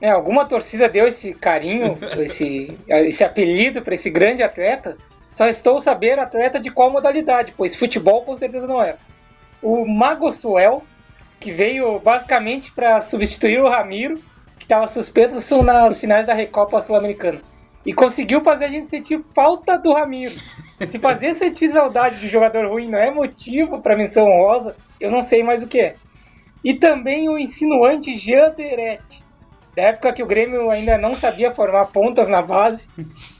É, alguma torcida deu esse carinho, esse, esse apelido para esse grande atleta. Só estou saber atleta de qual modalidade, pois futebol com certeza não era. O Mago Suel, que veio basicamente para substituir o Ramiro, que estava suspenso nas finais da Recopa Sul-Americana. E conseguiu fazer a gente sentir falta do Ramiro. Se fazer sentir saudade de jogador ruim não é motivo para menção honrosa, eu não sei mais o que é. E também o insinuante Jean Derete, da época que o Grêmio ainda não sabia formar pontas na base.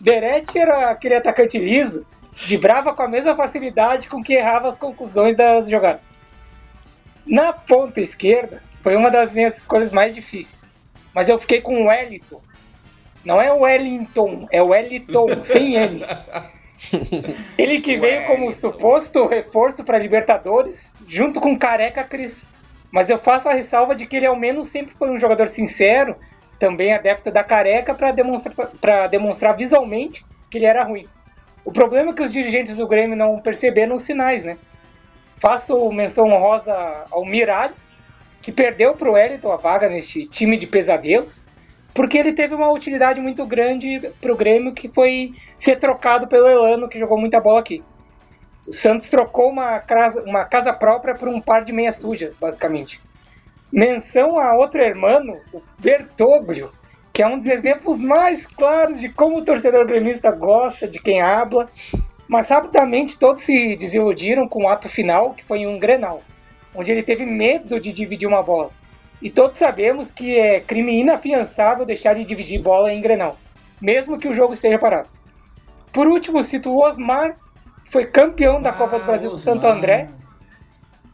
Derete era aquele atacante liso, vibrava com a mesma facilidade com que errava as conclusões das jogadas. Na ponta esquerda, foi uma das minhas escolhas mais difíceis. Mas eu fiquei com o Wellington. Não é o Wellington, é o Wellington, sem N. Ele que veio como suposto reforço para Libertadores, junto com Careca Cris. Mas eu faço a ressalva de que ele ao menos sempre foi um jogador sincero, também adepto da Careca, para demonstrar, demonstrar visualmente que ele era ruim. O problema é que os dirigentes do Grêmio não perceberam os sinais, né? Faço menção honrosa ao Miralles, que perdeu para o Wellington a vaga neste time de pesadelos, porque ele teve uma utilidade muito grande para o Grêmio, que foi ser trocado pelo Elano, que jogou muita bola aqui. O Santos trocou uma casa, uma casa própria por um par de meias sujas, basicamente. Menção a outro hermano, o Bertoglio, que é um dos exemplos mais claros de como o torcedor gremista gosta de quem habla, mas rapidamente todos se desiludiram com o ato final, que foi em um Grenal, onde ele teve medo de dividir uma bola. E todos sabemos que é crime inafiançável deixar de dividir bola em Grenal, mesmo que o jogo esteja parado. Por último, cito o Osmar, que foi campeão da Copa do Ah, Brasil com. Santo André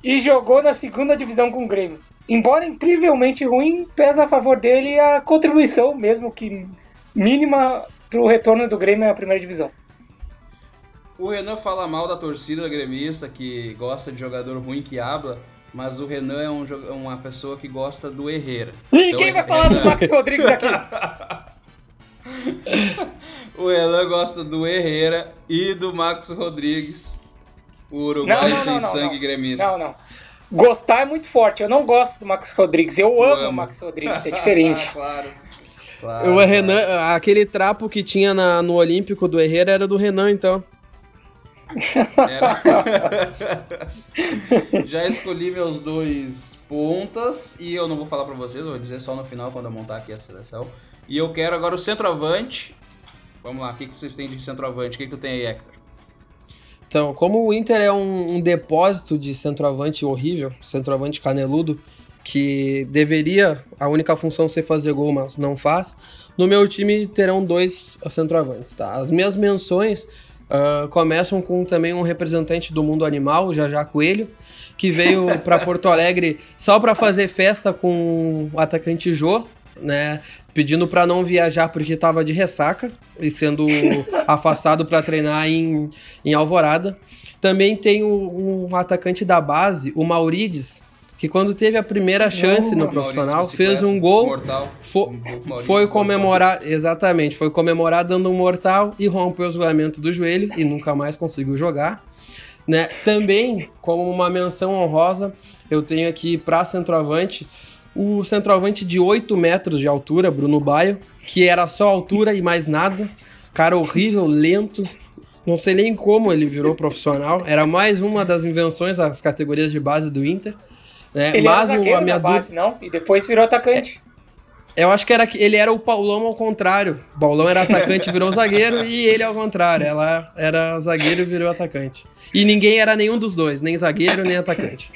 e jogou na segunda divisão com o Grêmio. Embora incrivelmente ruim, pesa a favor dele a contribuição, mesmo que mínima, para o retorno do Grêmio à primeira divisão. O Renan fala mal da torcida gremista, que gosta de jogador ruim que habla, mas o Renan é um jo- uma pessoa que gosta do Herrera. Ninguém Então, vai falar do Renan- Max Rodrigues aqui. O Renan gosta do Herrera e do Max Rodrigues, o uruguai Não, não, sem não, sangue não. gremista. Não, não. Gostar é muito forte. Eu não gosto do Max Rodrigues. Eu amo ama. o Max Rodrigues. É diferente. Ah, claro. claro. O Renan, aquele trapo que tinha na- no Olímpico do Herrera era do Renan, então. Era- Já escolhi meus dois pontas e eu não vou falar pra vocês, eu vou dizer só no final quando eu montar aqui a seleção. E eu quero agora o centroavante. Vamos lá, o que, que vocês têm de centroavante? O que, que tu tem aí, Hector? Então, como o Inter é um, um depósito de centroavante horrível, centroavante caneludo, que deveria a única função ser fazer gol, mas não faz, no meu time terão dois centroavantes. Tá? As minhas menções ah, começam com também um representante do mundo animal, o Jajá Coelho, que veio para Porto Alegre só para fazer festa com o atacante Jô, né? Pedindo para não viajar porque estava de ressaca e sendo afastado para treinar em, em Alvorada. Também tem um, um atacante da base, o Maurides, que quando teve a primeira chance no Nossa. profissional, Maurício fez um gol, Mortal. fo- Um Maurício foi Mortal. comemorar, exatamente, foi comemorar dando um mortal e rompeu o isolamento do joelho e nunca mais conseguiu jogar. Né? Também, como uma menção honrosa, eu tenho aqui para centroavante o centroavante de 8 metros de altura, Bruno Baio, que era só altura e mais nada. Cara horrível, lento. Não sei nem como ele virou profissional. Era mais uma das invenções das categorias de base do Inter. Né? Ele Mas era o- a minha base, não? E depois virou atacante. eu acho que era que ele era o Paulão ao contrário. O Paulão era atacante e virou zagueiro, e ele ao contrário. Ela era zagueiro e virou atacante. E ninguém era nenhum dos dois, nem zagueiro nem atacante.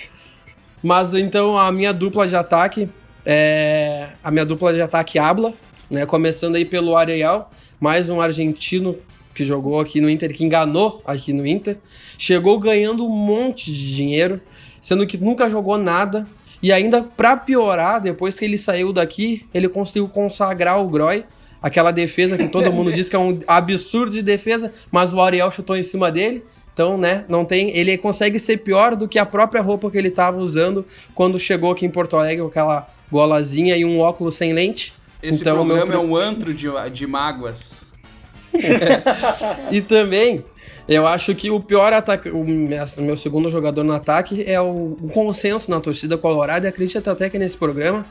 Mas então a minha dupla de ataque é. A minha dupla de ataque habla, né? Começando aí pelo Ariel, mais um argentino que jogou aqui no Inter, que enganou aqui no Inter. Chegou ganhando um monte de dinheiro, sendo que nunca jogou nada. E ainda, pra piorar, depois que ele saiu daqui, ele conseguiu consagrar o Groy. Aquela defesa que todo mundo diz que é um absurdo de defesa, mas o Ariel chutou em cima dele. Então, né, não tem. Ele consegue ser pior do que a própria roupa que ele tava usando quando chegou aqui em Porto Alegre com aquela golazinha e um óculos sem lente. Esse Então, meu programa pro- é um antro de, de mágoas. e também, eu acho que o pior ataque, o meu segundo jogador no ataque é o, consenso na torcida colorada, e acredito até que nesse programa,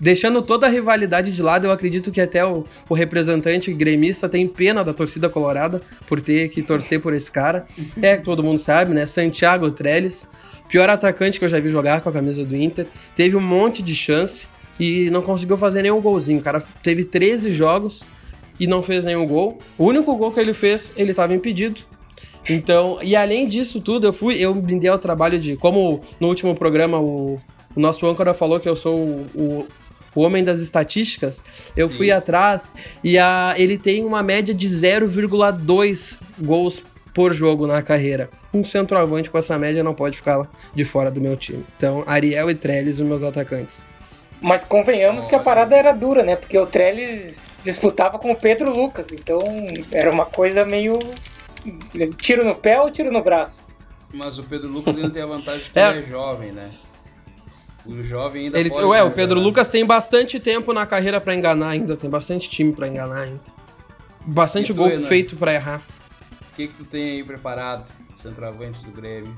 deixando toda a rivalidade de lado, eu acredito que até o, o representante gremista tem pena da torcida colorada por ter que torcer por esse cara. É, todo mundo sabe, né? Santiago Trellis, pior atacante que eu já vi jogar com a camisa do Inter, teve um monte de chance e não conseguiu fazer nenhum golzinho. O cara teve 13 jogos e não fez nenhum gol. O único gol que ele fez, ele estava impedido. Então, e além disso tudo, eu fui, eu me dei ao trabalho de, como no último programa o, o nosso âncora falou que eu sou o, o, o homem das estatísticas, eu Sim. fui atrás e a, ele tem uma média de 0,2 gols por jogo na carreira. Um centroavante com essa média não pode ficar de fora do meu time. Então, Ariel e Trellis, os meus atacantes. Mas convenhamos que a parada era dura, né? Porque o Trellis disputava com o Pedro Lucas, então era uma coisa meio tiro no pé ou tiro no braço. Mas o Pedro Lucas ainda tem a vantagem de que é. ele é jovem, né? O jovem ainda ele, pode Ué, o Pedro Lucas tem bastante tempo na carreira para enganar ainda, tem bastante time para enganar ainda. Bastante tu, gol Renan? feito para errar. O que que tu tem aí preparado, centroavante do Grêmio?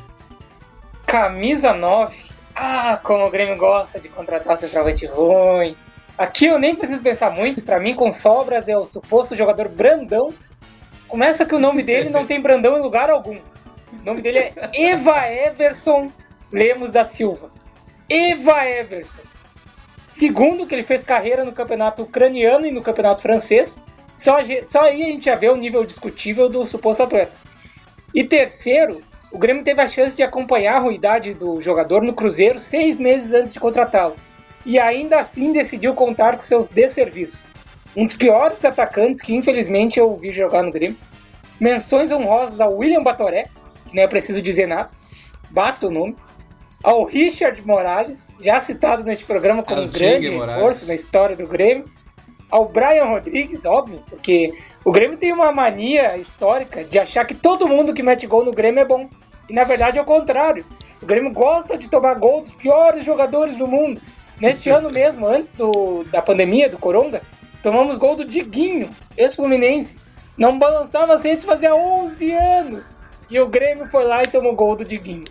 Camisa 9. Ah, como o Grêmio gosta de contratar centroavante ruim. Aqui eu nem preciso pensar muito, para mim com sobras é o suposto jogador Brandão Começa que o nome dele não tem Brandão em lugar algum. O nome dele é Eva Everson Lemos da Silva. Eva Everson. Segundo, que ele fez carreira no campeonato ucraniano e no campeonato francês. Só, só aí a gente já vê o nível discutível do suposto atleta. E terceiro, o Grêmio teve a chance de acompanhar a ruidade do jogador no Cruzeiro seis meses antes de contratá-lo. E ainda assim decidiu contar com seus desserviços um dos piores atacantes que infelizmente eu vi jogar no Grêmio. Menções honrosas ao William Batoré, que não é preciso dizer nada, basta o nome. Ao Richard Morales, já citado neste programa como um grande reforço na história do Grêmio. Ao Brian Rodrigues, óbvio, porque o Grêmio tem uma mania histórica de achar que todo mundo que mete gol no Grêmio é bom. E na verdade é o contrário. O Grêmio gosta de tomar gol dos piores jogadores do mundo. Neste ano mesmo, antes do, da pandemia, do Coronga, Tomamos gol do Diguinho, ex-Fluminense. Não balançava as redes fazia 11 anos. E o Grêmio foi lá e tomou gol do Diguinho.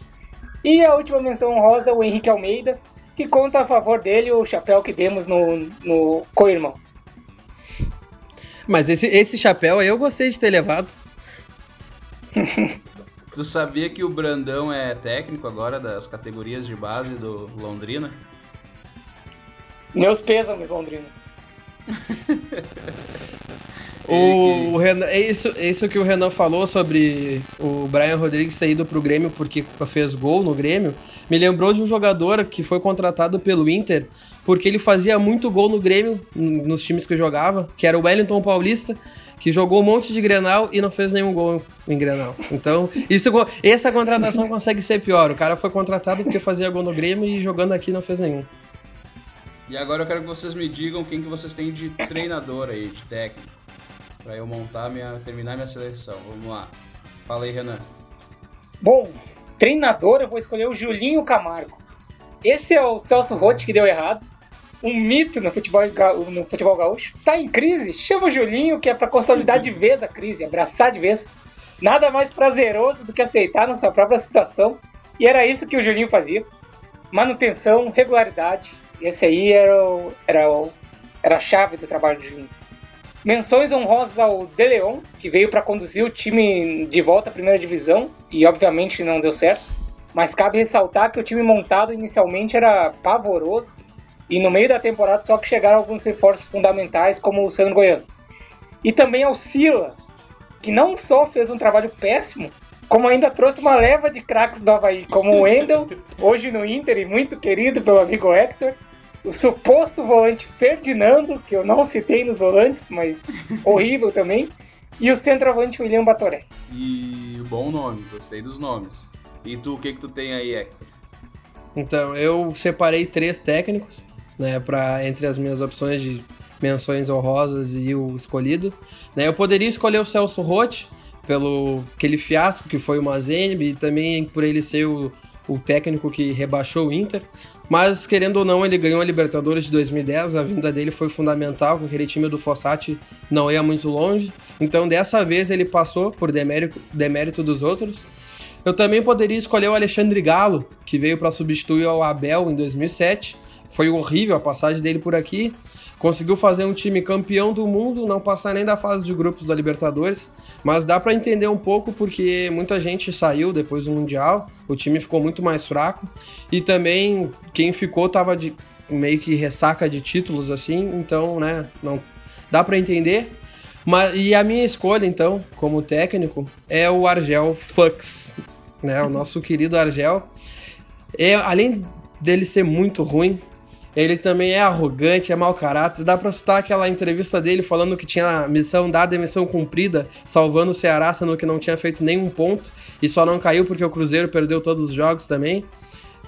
E a última menção honrosa, o Henrique Almeida, que conta a favor dele o chapéu que demos no, no co-irmão. Mas esse, esse chapéu aí eu gostei de ter levado. tu sabia que o Brandão é técnico agora das categorias de base do Londrina? Meus pêsames, Londrina. o, o Renan, é isso, é isso que o Renan falou sobre o Brian Rodrigues ter ido pro Grêmio porque fez gol no Grêmio. Me lembrou de um jogador que foi contratado pelo Inter porque ele fazia muito gol no Grêmio, nos times que jogava, que era o Wellington Paulista, que jogou um monte de Grenal e não fez nenhum gol em Grenal. Então, isso, essa contratação consegue ser pior. O cara foi contratado porque fazia gol no Grêmio e jogando aqui não fez nenhum. E agora eu quero que vocês me digam quem que vocês têm de treinador aí, de técnico. Pra eu montar minha. terminar minha seleção. Vamos lá. Fala aí, Renan. Bom, treinador eu vou escolher o Julinho Camargo. Esse é o Celso Rotti que deu errado. Um mito no futebol, no futebol gaúcho. Tá em crise? Chama o Julinho, que é para consolidar de vez a crise, abraçar de vez. Nada mais prazeroso do que aceitar na sua própria situação. E era isso que o Julinho fazia. Manutenção, regularidade, esse aí era, o, era, o, era a chave do trabalho de Juninho. Menções honrosas ao De Leon, que veio para conduzir o time de volta à primeira divisão e obviamente não deu certo. Mas cabe ressaltar que o time montado inicialmente era pavoroso e no meio da temporada só que chegaram alguns reforços fundamentais como o Sandro Goiano. E também ao Silas, que não só fez um trabalho péssimo, como ainda trouxe uma leva de craques do Havaí, como o Wendel, hoje no Inter e muito querido pelo amigo Hector, o suposto volante Ferdinando, que eu não citei nos volantes, mas horrível também, e o centroavante William Batoré. E bom nome, gostei dos nomes. E tu, o que que tu tem aí, Hector? Então, eu separei três técnicos, né, para entre as minhas opções de menções honrosas e o escolhido. Né, eu poderia escolher o Celso Rotti, pelo aquele fiasco que foi o Mazembe e também por ele ser o, o técnico que rebaixou o Inter. Mas, querendo ou não, ele ganhou a Libertadores de 2010, a vinda dele foi fundamental, com aquele time do Fossati não ia muito longe. Então, dessa vez, ele passou por demérito, demérito dos outros. Eu também poderia escolher o Alexandre Galo, que veio para substituir o Abel em 2007. Foi horrível a passagem dele por aqui. Conseguiu fazer um time campeão do mundo, não passar nem da fase de grupos da Libertadores, mas dá para entender um pouco porque muita gente saiu depois do Mundial, o time ficou muito mais fraco e também quem ficou tava de meio que ressaca de títulos assim, então, né, não dá para entender. Mas e a minha escolha então, como técnico, é o Argel Fux, né, o nosso querido Argel. É, além dele ser muito ruim, ele também é arrogante, é mau caráter. Dá pra citar aquela entrevista dele falando que tinha missão dada e missão cumprida, salvando o Ceará, sendo que não tinha feito nenhum ponto e só não caiu porque o Cruzeiro perdeu todos os jogos também.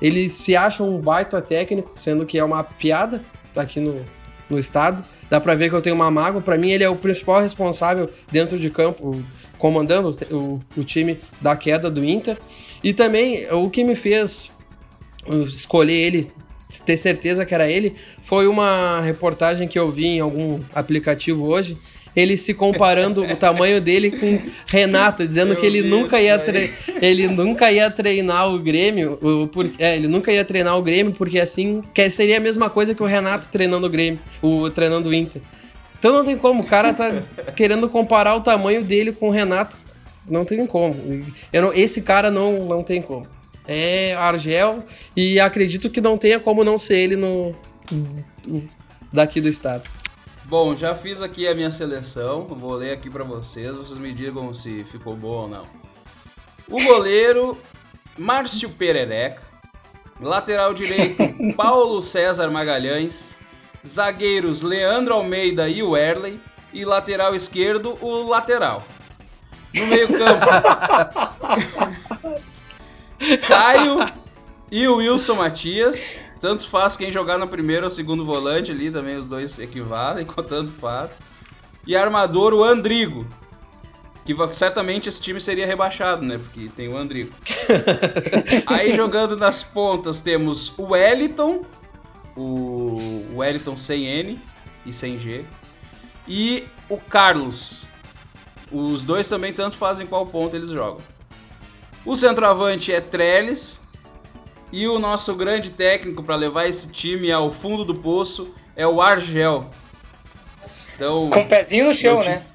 Ele se acha um baita técnico, sendo que é uma piada aqui no, no estado. Dá pra ver que eu tenho uma mágoa. Pra mim, ele é o principal responsável dentro de campo, comandando o, o time da queda do Inter. E também, o que me fez escolher ele ter certeza que era ele, foi uma reportagem que eu vi em algum aplicativo hoje. Ele se comparando o tamanho dele com Renato, dizendo eu que ele nunca, ia tre... ele nunca ia treinar o Grêmio. O, por... é, ele nunca ia treinar o Grêmio, porque assim que seria a mesma coisa que o Renato treinando o Grêmio, o treinando o Inter. Então não tem como, o cara tá querendo comparar o tamanho dele com o Renato. Não tem como. Não... esse cara não, não tem como é Argel e acredito que não tenha como não ser ele no daqui do estado. Bom, já fiz aqui a minha seleção, vou ler aqui para vocês, vocês me digam se ficou bom ou não. O goleiro Márcio Perereca, lateral direito Paulo César Magalhães, zagueiros Leandro Almeida e o Erley e lateral esquerdo o lateral. No meio-campo Caio e o Wilson Matias. Tanto faz quem jogar no primeiro ou segundo volante ali, também os dois equivalem, tanto faz. E armador o Andrigo. Que certamente esse time seria rebaixado, né? Porque tem o Andrigo. Aí jogando nas pontas temos o Wellington. O Wellington sem N e sem G. E o Carlos. Os dois também tanto fazem qual ponto eles jogam. O centroavante é Trellis. E o nosso grande técnico para levar esse time ao fundo do poço é o Argel. Então, Com o pezinho no chão, né?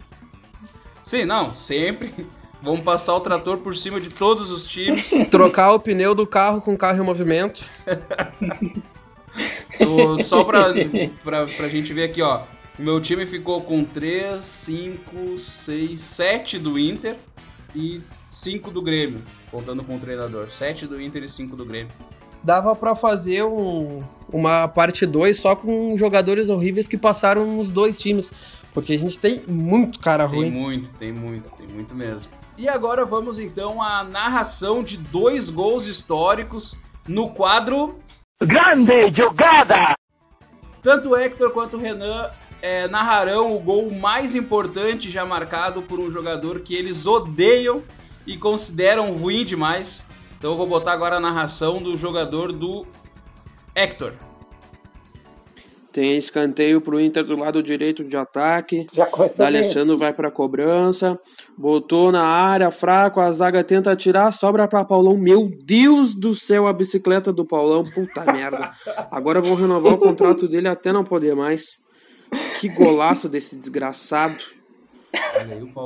Sim, não, sempre. Vamos passar o trator por cima de todos os times. Trocar o pneu do carro com o carro em movimento. só pra, pra, pra gente ver aqui, ó. O meu time ficou com 3, 5, 6, 7 do Inter e 5 do Grêmio, contando com o treinador. 7 do Inter e 5 do Grêmio. Dava para fazer um, uma parte 2 só com jogadores horríveis que passaram nos dois times. Porque a gente tem muito cara ruim. Tem muito, tem muito, tem muito mesmo. E agora vamos então à narração de dois gols históricos no quadro. Grande jogada! Tanto o Hector quanto o Renan é, narrarão o gol mais importante já marcado por um jogador que eles odeiam e consideram ruim demais. Então eu vou botar agora a narração do jogador do Hector. Tem escanteio pro Inter do lado direito de ataque. Já começou. D'Alessandro vai pra cobrança. Botou na área, fraco. A zaga tenta tirar, sobra pra Paulão. Meu Deus do céu, a bicicleta do Paulão. Puta merda. Agora vão renovar o contrato dele até não poder mais. Que golaço desse desgraçado.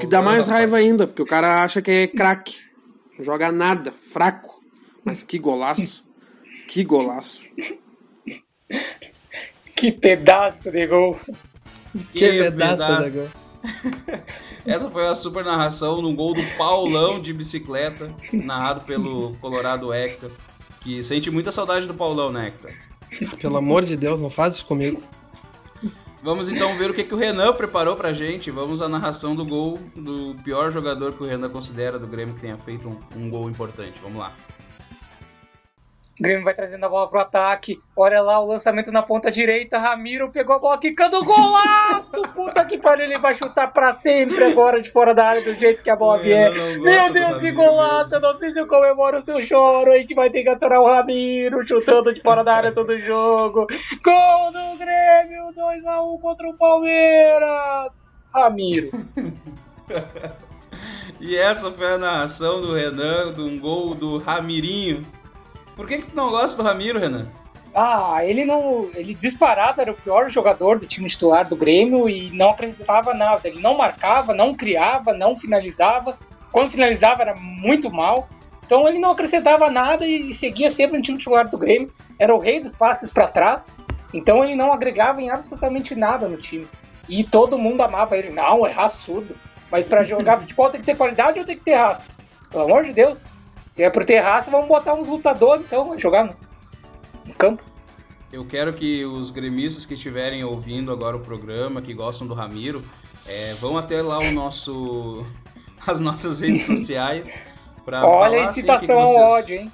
Que dá mais raiva ainda, porque o cara acha que é craque. Não joga nada, fraco. Mas que golaço. Que golaço. Que pedaço de gol. Que, que pedaço, pedaço de gol. Essa foi a super narração no gol do Paulão de bicicleta, narrado pelo Colorado Hector. Que sente muita saudade do Paulão, né, Hector? Pelo amor de Deus, não faz isso comigo. Vamos então ver o que, que o Renan preparou pra gente. Vamos à narração do gol do pior jogador que o Renan considera do Grêmio que tenha feito um, um gol importante. Vamos lá. O Grêmio vai trazendo a bola pro ataque. Olha lá o lançamento na ponta direita. Ramiro pegou a bola quicando golaço! Puta que pariu, ele vai chutar pra sempre agora de fora da área do jeito que a bola vier. Meu Deus, que golaço! Eu não sei se eu comemoro ou se eu choro. A gente vai ter que aturar o Ramiro chutando de fora da área todo jogo. Gol do Grêmio, 2x1 contra o Palmeiras! Ramiro. e essa foi a narração do Renan de um gol do Ramirinho. Por que, que tu não gosta do Ramiro, Renan? Ah, ele não. Ele disparado era o pior jogador do time titular do Grêmio e não acrescentava nada. Ele não marcava, não criava, não finalizava. Quando finalizava era muito mal. Então ele não acrescentava nada e seguia sempre no time titular do Grêmio. Era o rei dos passes para trás. Então ele não agregava em absolutamente nada no time. E todo mundo amava ele. Não, é raçudo. Mas para jogar futebol tem que ter qualidade ou tem que ter raça? Pelo amor de Deus. Se é por ter raça, vamos botar uns lutadores então jogar no, no campo. Eu quero que os gremistas que estiverem ouvindo agora o programa, que gostam do Ramiro, é, vão até lá o nosso, as nossas redes sociais para Olha a incitação assim, ao ódio, hein?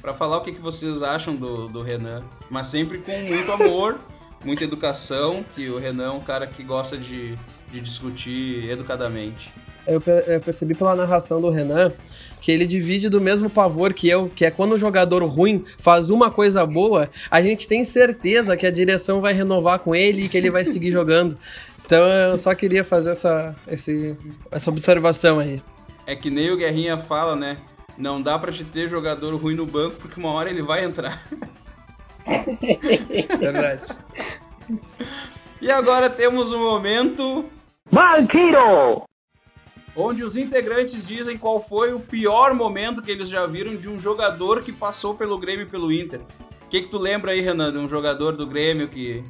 Para falar o que, que vocês acham do, do Renan, mas sempre com muito amor, muita educação, que o Renan é um cara que gosta de, de discutir educadamente. Eu, percebi pela narração do Renan que ele divide do mesmo pavor que eu, que é quando um jogador ruim faz uma coisa boa, a gente tem certeza que a direção vai renovar com ele e que ele vai seguir jogando. Então eu só queria fazer essa, esse, essa observação aí. É que nem o Guerrinha fala, né? Não dá pra te ter jogador ruim no banco porque uma hora ele vai entrar. Verdade. E agora temos o um momento. Banquiro! Onde os integrantes dizem qual foi o pior momento que eles já viram de um jogador que passou pelo Grêmio e pelo Inter. O que, que tu lembra aí, Renan, de um jogador do Grêmio que,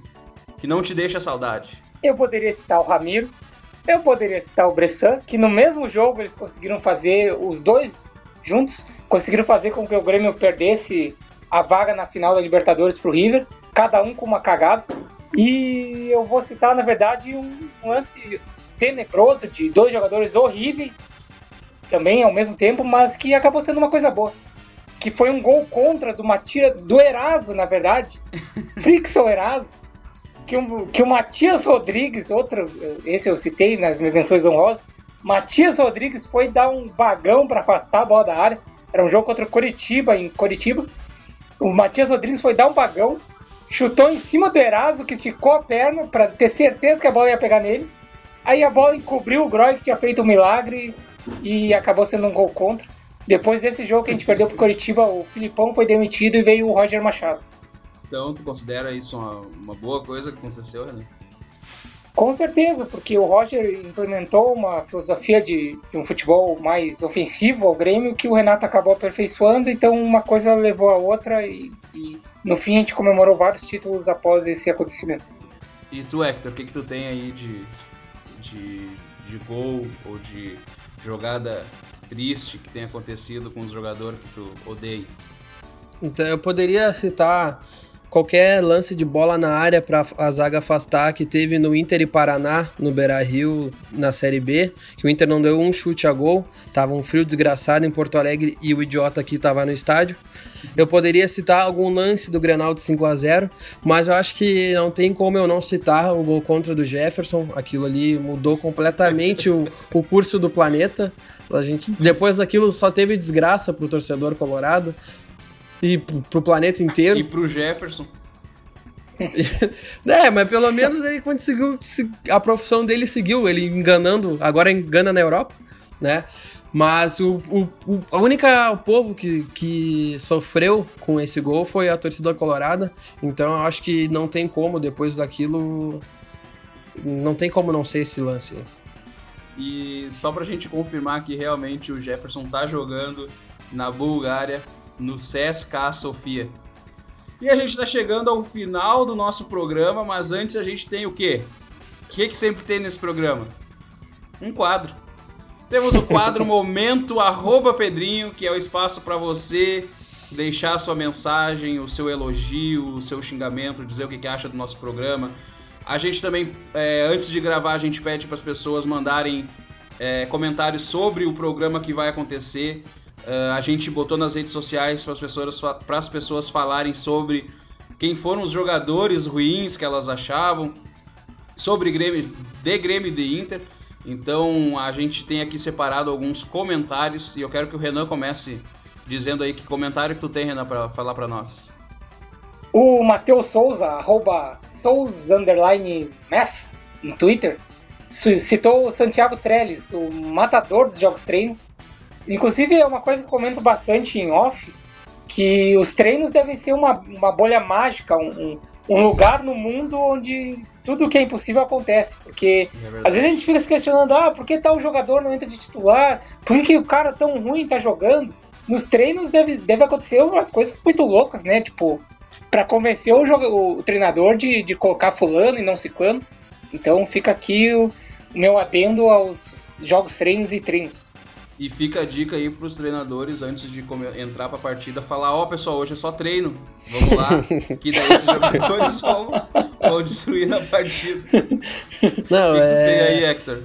que não te deixa saudade? Eu poderia citar o Ramiro, eu poderia citar o Bressan, que no mesmo jogo eles conseguiram fazer, os dois juntos, conseguiram fazer com que o Grêmio perdesse a vaga na final da Libertadores pro River, cada um com uma cagada. E eu vou citar, na verdade, um lance tenebroso de dois jogadores horríveis também ao mesmo tempo, mas que acabou sendo uma coisa boa. Que foi um gol contra do Matias, do Eraso, na verdade. Frixon Eraso. Que, um, que o Matias Rodrigues, outro, esse eu citei nas minhas menções honrosas. Matias Rodrigues foi dar um bagão para afastar a bola da área. Era um jogo contra o Curitiba, em Curitiba. O Matias Rodrigues foi dar um bagão, chutou em cima do Eraso, que esticou a perna para ter certeza que a bola ia pegar nele. Aí a bola encobriu o Groy, que tinha feito um milagre, e acabou sendo um gol contra. Depois desse jogo que a gente perdeu pro Curitiba, o Filipão foi demitido e veio o Roger Machado. Então, tu considera isso uma, uma boa coisa que aconteceu, Renan? Com certeza, porque o Roger implementou uma filosofia de, de, um futebol mais ofensivo ao Grêmio que o Renato acabou aperfeiçoando, então uma coisa levou a outra e, e no fim a gente comemorou vários títulos após esse acontecimento. E tu, Hector, o que, que tu tem aí de, de, de gol ou de jogada triste que tenha acontecido com os jogadores que tu odeia? Então eu poderia citar qualquer lance de bola na área para a zaga afastar que teve no Inter e Paraná, no Beira-Rio, na Série B, que o Inter não deu um chute a gol, tava um frio desgraçado em Porto Alegre e o idiota aqui tava no estádio. Eu poderia citar algum lance do Grenal de 5 a 0 mas eu acho que não tem como eu não citar o gol contra do Jefferson. Aquilo ali mudou completamente o, o curso do planeta. A gente, depois daquilo só teve desgraça pro torcedor colorado e pro planeta inteiro. E pro Jefferson. é, mas pelo menos ele conseguiu. A profissão dele seguiu, ele enganando, agora engana na Europa, né? Mas o, o, o a única o povo que, que sofreu com esse gol foi a torcida colorada. Então eu acho que não tem como, depois daquilo. Não tem como não ser esse lance. E só pra gente confirmar que realmente o Jefferson tá jogando na Bulgária no CSK Sofia. E a gente está chegando ao final do nosso programa, mas antes a gente tem o quê? O que, que sempre tem nesse programa? Um quadro. Temos o quadro Momento arroba Pedrinho, que é o espaço para você deixar a sua mensagem, o seu elogio, o seu xingamento, dizer o que, que acha do nosso programa. A gente também, é, antes de gravar, a gente pede para as pessoas mandarem é, comentários sobre o programa que vai acontecer Uh, a gente botou nas redes sociais para as pessoas, pessoas falarem sobre quem foram os jogadores ruins que elas achavam, sobre Grêmio, de Grêmio e de Inter. Então a gente tem aqui separado alguns comentários e eu quero que o Renan comece dizendo aí que comentário que tu tem, Renan, para falar para nós. O Matheus Souza, arroba no Twitter, citou o Santiago Trellis, o matador dos jogos treinos. Inclusive é uma coisa que eu comento bastante em off, que os treinos devem ser uma, uma bolha mágica, um, um lugar no mundo onde tudo que é impossível acontece. Porque é às vezes a gente fica se questionando, ah, por que tal jogador não entra de titular? Por que, que o cara tão ruim tá jogando? Nos treinos deve, deve acontecer umas coisas muito loucas, né? Tipo, para convencer o, o, o, treinador de, de colocar fulano e não ciclano. Então fica aqui o, o meu adendo aos jogos treinos e treinos. E fica a dica aí pros treinadores antes de entrar pra partida, falar, ó oh, pessoal, hoje é só treino, vamos lá, que daí esses jogadores vão, vão destruir na partida. Não, o que, é... tem aí, Hector?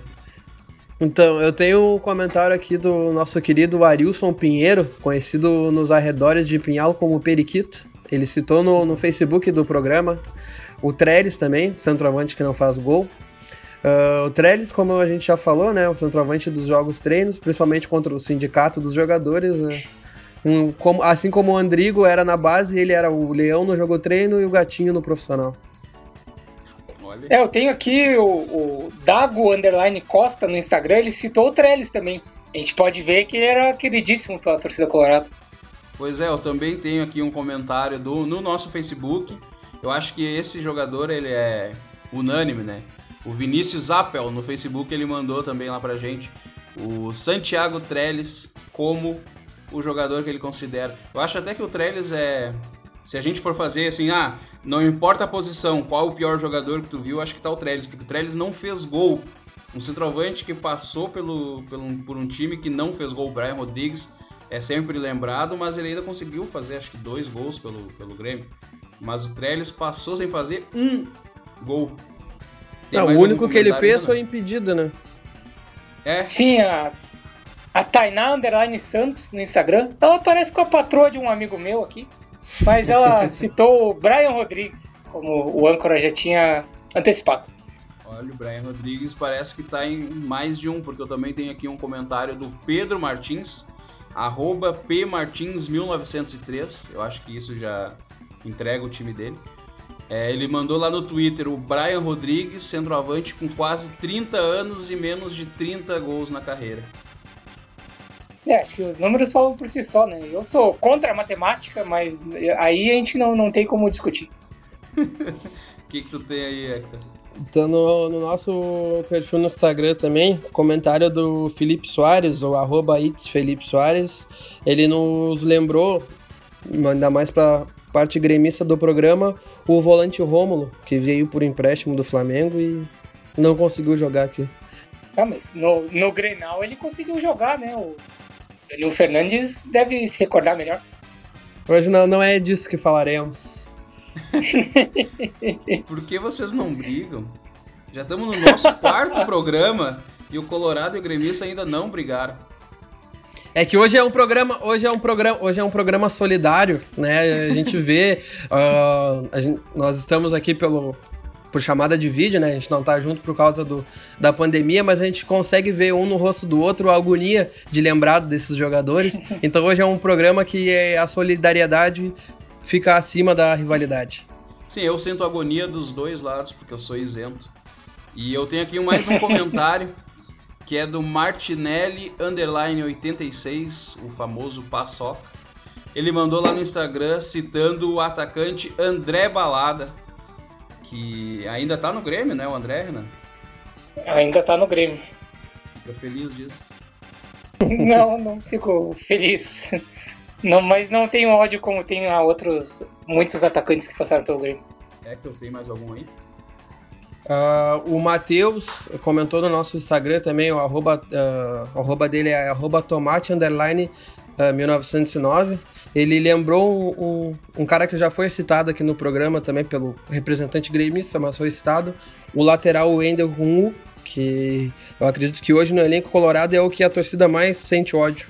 Então, eu tenho um comentário aqui do nosso querido Arilson Pinheiro, conhecido nos arredores de Pinhal como Periquito. Ele citou no, no Facebook do programa o Trellis também, centroavante que não faz gol. Uh, o Trellis, como a gente já falou, né, o centroavante dos jogos treinos, principalmente contra o sindicato dos jogadores, né, um, como, assim como o Andrigo era na base, ele era o leão no jogo treino e o gatinho no profissional. É, eu tenho aqui o, o Dago Underline Costa no Instagram, ele citou o Trellis também. A gente pode ver que ele era queridíssimo pela torcida colorada. Pois é, eu também tenho aqui um comentário do, no nosso Facebook. Eu acho que esse jogador ele é unânime, né? O Vinícius Appel no Facebook ele mandou também lá pra gente o Santiago Trellis como o jogador que ele considera. Eu acho até que o Trellis é. Se a gente for fazer assim, ah, não importa a posição, qual o pior jogador que tu viu, acho que tá o Trellis, porque o Trellis não fez gol. Um centroavante que passou pelo, pelo, por um time que não fez gol, o Brian Rodrigues, é sempre lembrado, mas ele ainda conseguiu fazer acho que dois gols pelo, pelo Grêmio. Mas o Trellis passou sem fazer um gol. Não, o único que ele fez foi impedido, né? É. Sim, a, a Tainá Underline Santos no Instagram. Ela parece com a patroa de um amigo meu aqui. Mas ela citou o Brian Rodrigues, como o âncora já tinha antecipado. Olha, o Brian Rodrigues parece que está em mais de um, porque eu também tenho aqui um comentário do Pedro Martins, arroba pmartins1903. Eu acho que isso já entrega o time dele. É, ele mandou lá no Twitter o Brian Rodrigues, centroavante com quase 30 anos e menos de 30 gols na carreira. É, acho que os números falam por si só, né? Eu sou contra a matemática, mas aí a gente não, não tem como discutir. O que, que tu tem aí, Hector? Então, no, no, nosso perfil no Instagram também, comentário do Felipe Soares, ou arroba Felipe Soares, ele nos lembrou, ainda mais para parte gremista do programa, o volante Rômulo, que veio por empréstimo do Flamengo e não conseguiu jogar aqui. Ah, mas no, no Grenal ele conseguiu jogar, né? O Danilo Fernandes deve se recordar melhor. Hoje não, não é disso que falaremos. Por que vocês não brigam? Já estamos no nosso quarto programa e o Colorado e o Gremista ainda não brigaram. É que hoje é um programa, hoje é um programa, hoje é um programa solidário, né? A gente vê, uh, a gente, nós estamos aqui pelo por chamada de vídeo, né? A gente não tá junto por causa do, da pandemia, mas a gente consegue ver um no rosto do outro a agonia de lembrar desses jogadores. Então hoje é um programa que é, a solidariedade fica acima da rivalidade. Sim, eu sinto agonia dos dois lados porque eu sou isento. E eu tenho aqui mais um comentário que é do Martinelli underline 86, o famoso Paçoca. Ele mandou lá no Instagram citando o atacante André Balada, que ainda tá no Grêmio, né, o André, Renan? Ainda tá no Grêmio. Fica feliz disso? não, não fico feliz. Não, mas não tenho ódio como tenho a outros muitos atacantes que passaram pelo Grêmio. É que eu tenho mais algum aí? Uh, o Matheus comentou no nosso Instagram também, o arroba, uh, arroba dele é arroba tomate underline uh, 1909. Ele lembrou um, um, um, cara que já foi citado aqui no programa também pelo representante gremista, mas foi citado, o lateral Wendel Rum, que eu acredito que hoje no elenco colorado é o que a torcida mais sente ódio.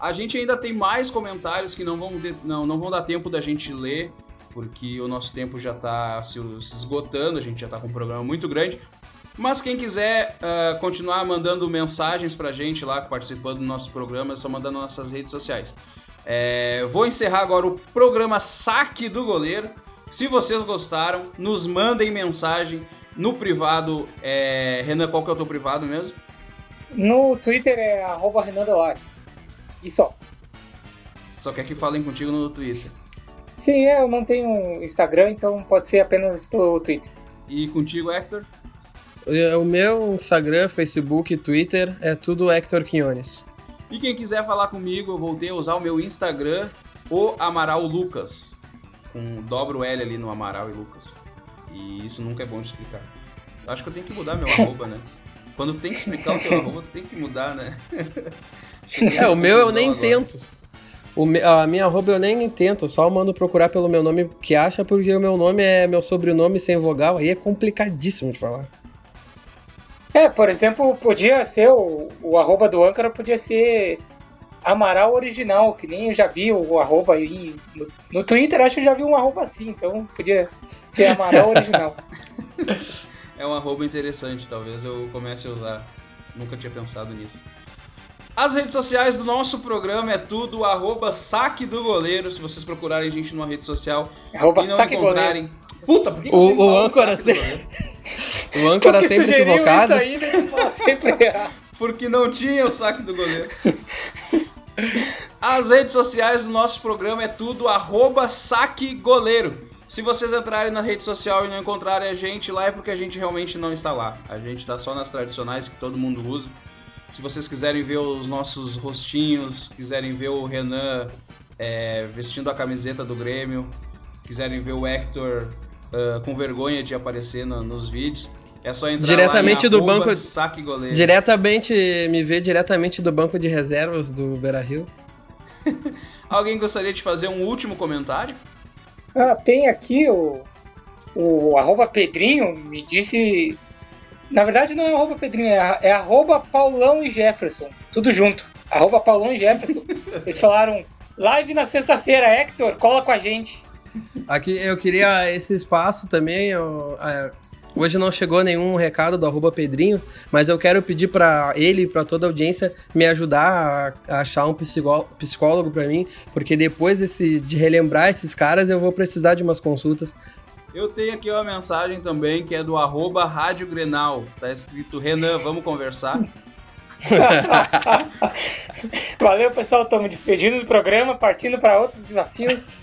A gente ainda tem mais comentários que não vão, de, não, não vão dar tempo da gente ler, porque o nosso tempo já está se, esgotando, a gente já está com um programa muito grande. Mas quem quiser uh, continuar mandando mensagens pra gente lá, participando do nosso programa, é só mandar nas nossas redes sociais. É, vou encerrar agora o programa Saque do Goleiro. Se vocês gostaram, nos mandem mensagem no privado. É... Renan, qual que é o teu privado mesmo? No Twitter é arroba Renan Delari. E só. Só quer que falem contigo no Twitter. Sim, é, eu não tenho Instagram, então pode ser apenas pelo Twitter. E contigo, Hector? O meu Instagram, Facebook, Twitter é tudo Hector Quinones. E quem quiser falar comigo, eu voltei a usar o meu Instagram, o Amaral Lucas. Com dobro L ali no Amaral e Lucas. E isso nunca é bom de explicar. Eu acho que eu tenho que mudar meu arroba, né? Quando tem que explicar o teu arroba, tem que mudar, né? é, o meu eu nem agora. tento. O, a minha arroba eu nem tento, só mando procurar pelo meu nome que acha, porque o meu nome é meu sobrenome sem vogal, aí é complicadíssimo de falar. É, por exemplo, podia ser o, o arroba do Ancara podia ser Amaral original, que nem eu já vi o arroba aí. No, no Twitter acho que eu já vi um arroba assim, então podia ser Amaral original. é um arroba interessante, talvez eu comece a usar. Nunca tinha pensado nisso. As redes sociais do nosso programa é tudo arroba saque do goleiro. Se vocês procurarem a gente numa rede social arroba e não saque encontrarem. Goleiro. Puta, por que o, o âncora sempre. o âncora sempre equivocado. Isso aí, né? sempre Porque não tinha o saque do goleiro. As redes sociais do nosso programa é tudo arroba saque goleiro. Se vocês entrarem na rede social e não encontrarem a gente lá é porque a gente realmente não está lá. A gente está só nas tradicionais que todo mundo usa. Se vocês quiserem ver os nossos rostinhos, quiserem ver o Renan é, vestindo a camiseta do Grêmio, quiserem ver o Hector uh, com vergonha de aparecer no, nos vídeos, é só entrar diretamente lá do banco saque goleiro. Diretamente me ver diretamente do banco de reservas do Beira-Rio. Alguém gostaria de fazer um último comentário? Ah, tem aqui o o arroba Pedrinho me disse. Na verdade não é arroba Pedrinho, é, é arroba Paulão e Jefferson. Tudo junto. Arroba Paulão e Jefferson. Eles falaram, live na sexta-feira, Hector, cola com a gente. Aqui eu queria esse espaço também. Eu, é, hoje não chegou nenhum recado do arroba Pedrinho, mas eu quero pedir para ele e para toda a audiência me ajudar a, a achar um psicólogo para mim, porque depois desse, de relembrar esses caras eu vou precisar de umas consultas. Eu tenho aqui uma mensagem também que é do arroba Rádio Grenal. Tá escrito Renan, vamos conversar. Valeu, pessoal. Estamos despedindo do programa, partindo para outros desafios.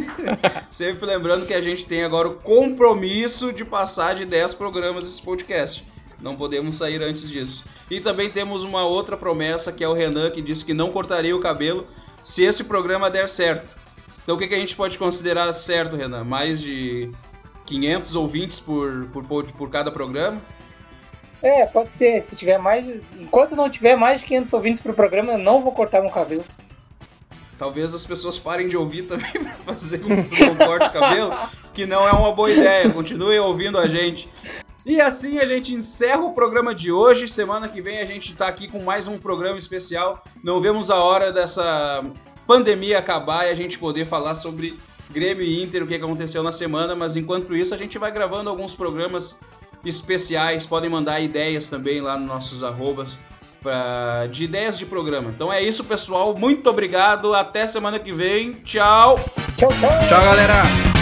Sempre lembrando que a gente tem agora o compromisso de passar de 10 programas esse podcast. Não podemos sair antes disso. E também temos uma outra promessa que é o Renan que disse que não cortaria o cabelo se esse programa der certo. Então o que, que a gente pode considerar certo, Renan? Mais de 500 ouvintes por, por, por cada programa? É, pode ser. Se tiver mais. Enquanto não tiver mais de 500 ouvintes por programa, eu não vou cortar meu cabelo. Talvez as pessoas parem de ouvir também para fazer um, um corte de cabelo, que não é uma boa ideia. Continuem ouvindo a gente. E assim a gente encerra o programa de hoje. Semana que vem a gente está aqui com mais um programa especial. Não vemos a hora dessa pandemia acabar e a gente poder falar sobre Grêmio e Inter, o que aconteceu na semana. Mas enquanto isso, a gente vai gravando alguns programas especiais. Podem mandar ideias também lá nos nossos arrobas pra, de ideias de programa. Então é isso, pessoal. Muito obrigado. Até semana que vem. Tchau. Tchau, tchau. Tchau, galera.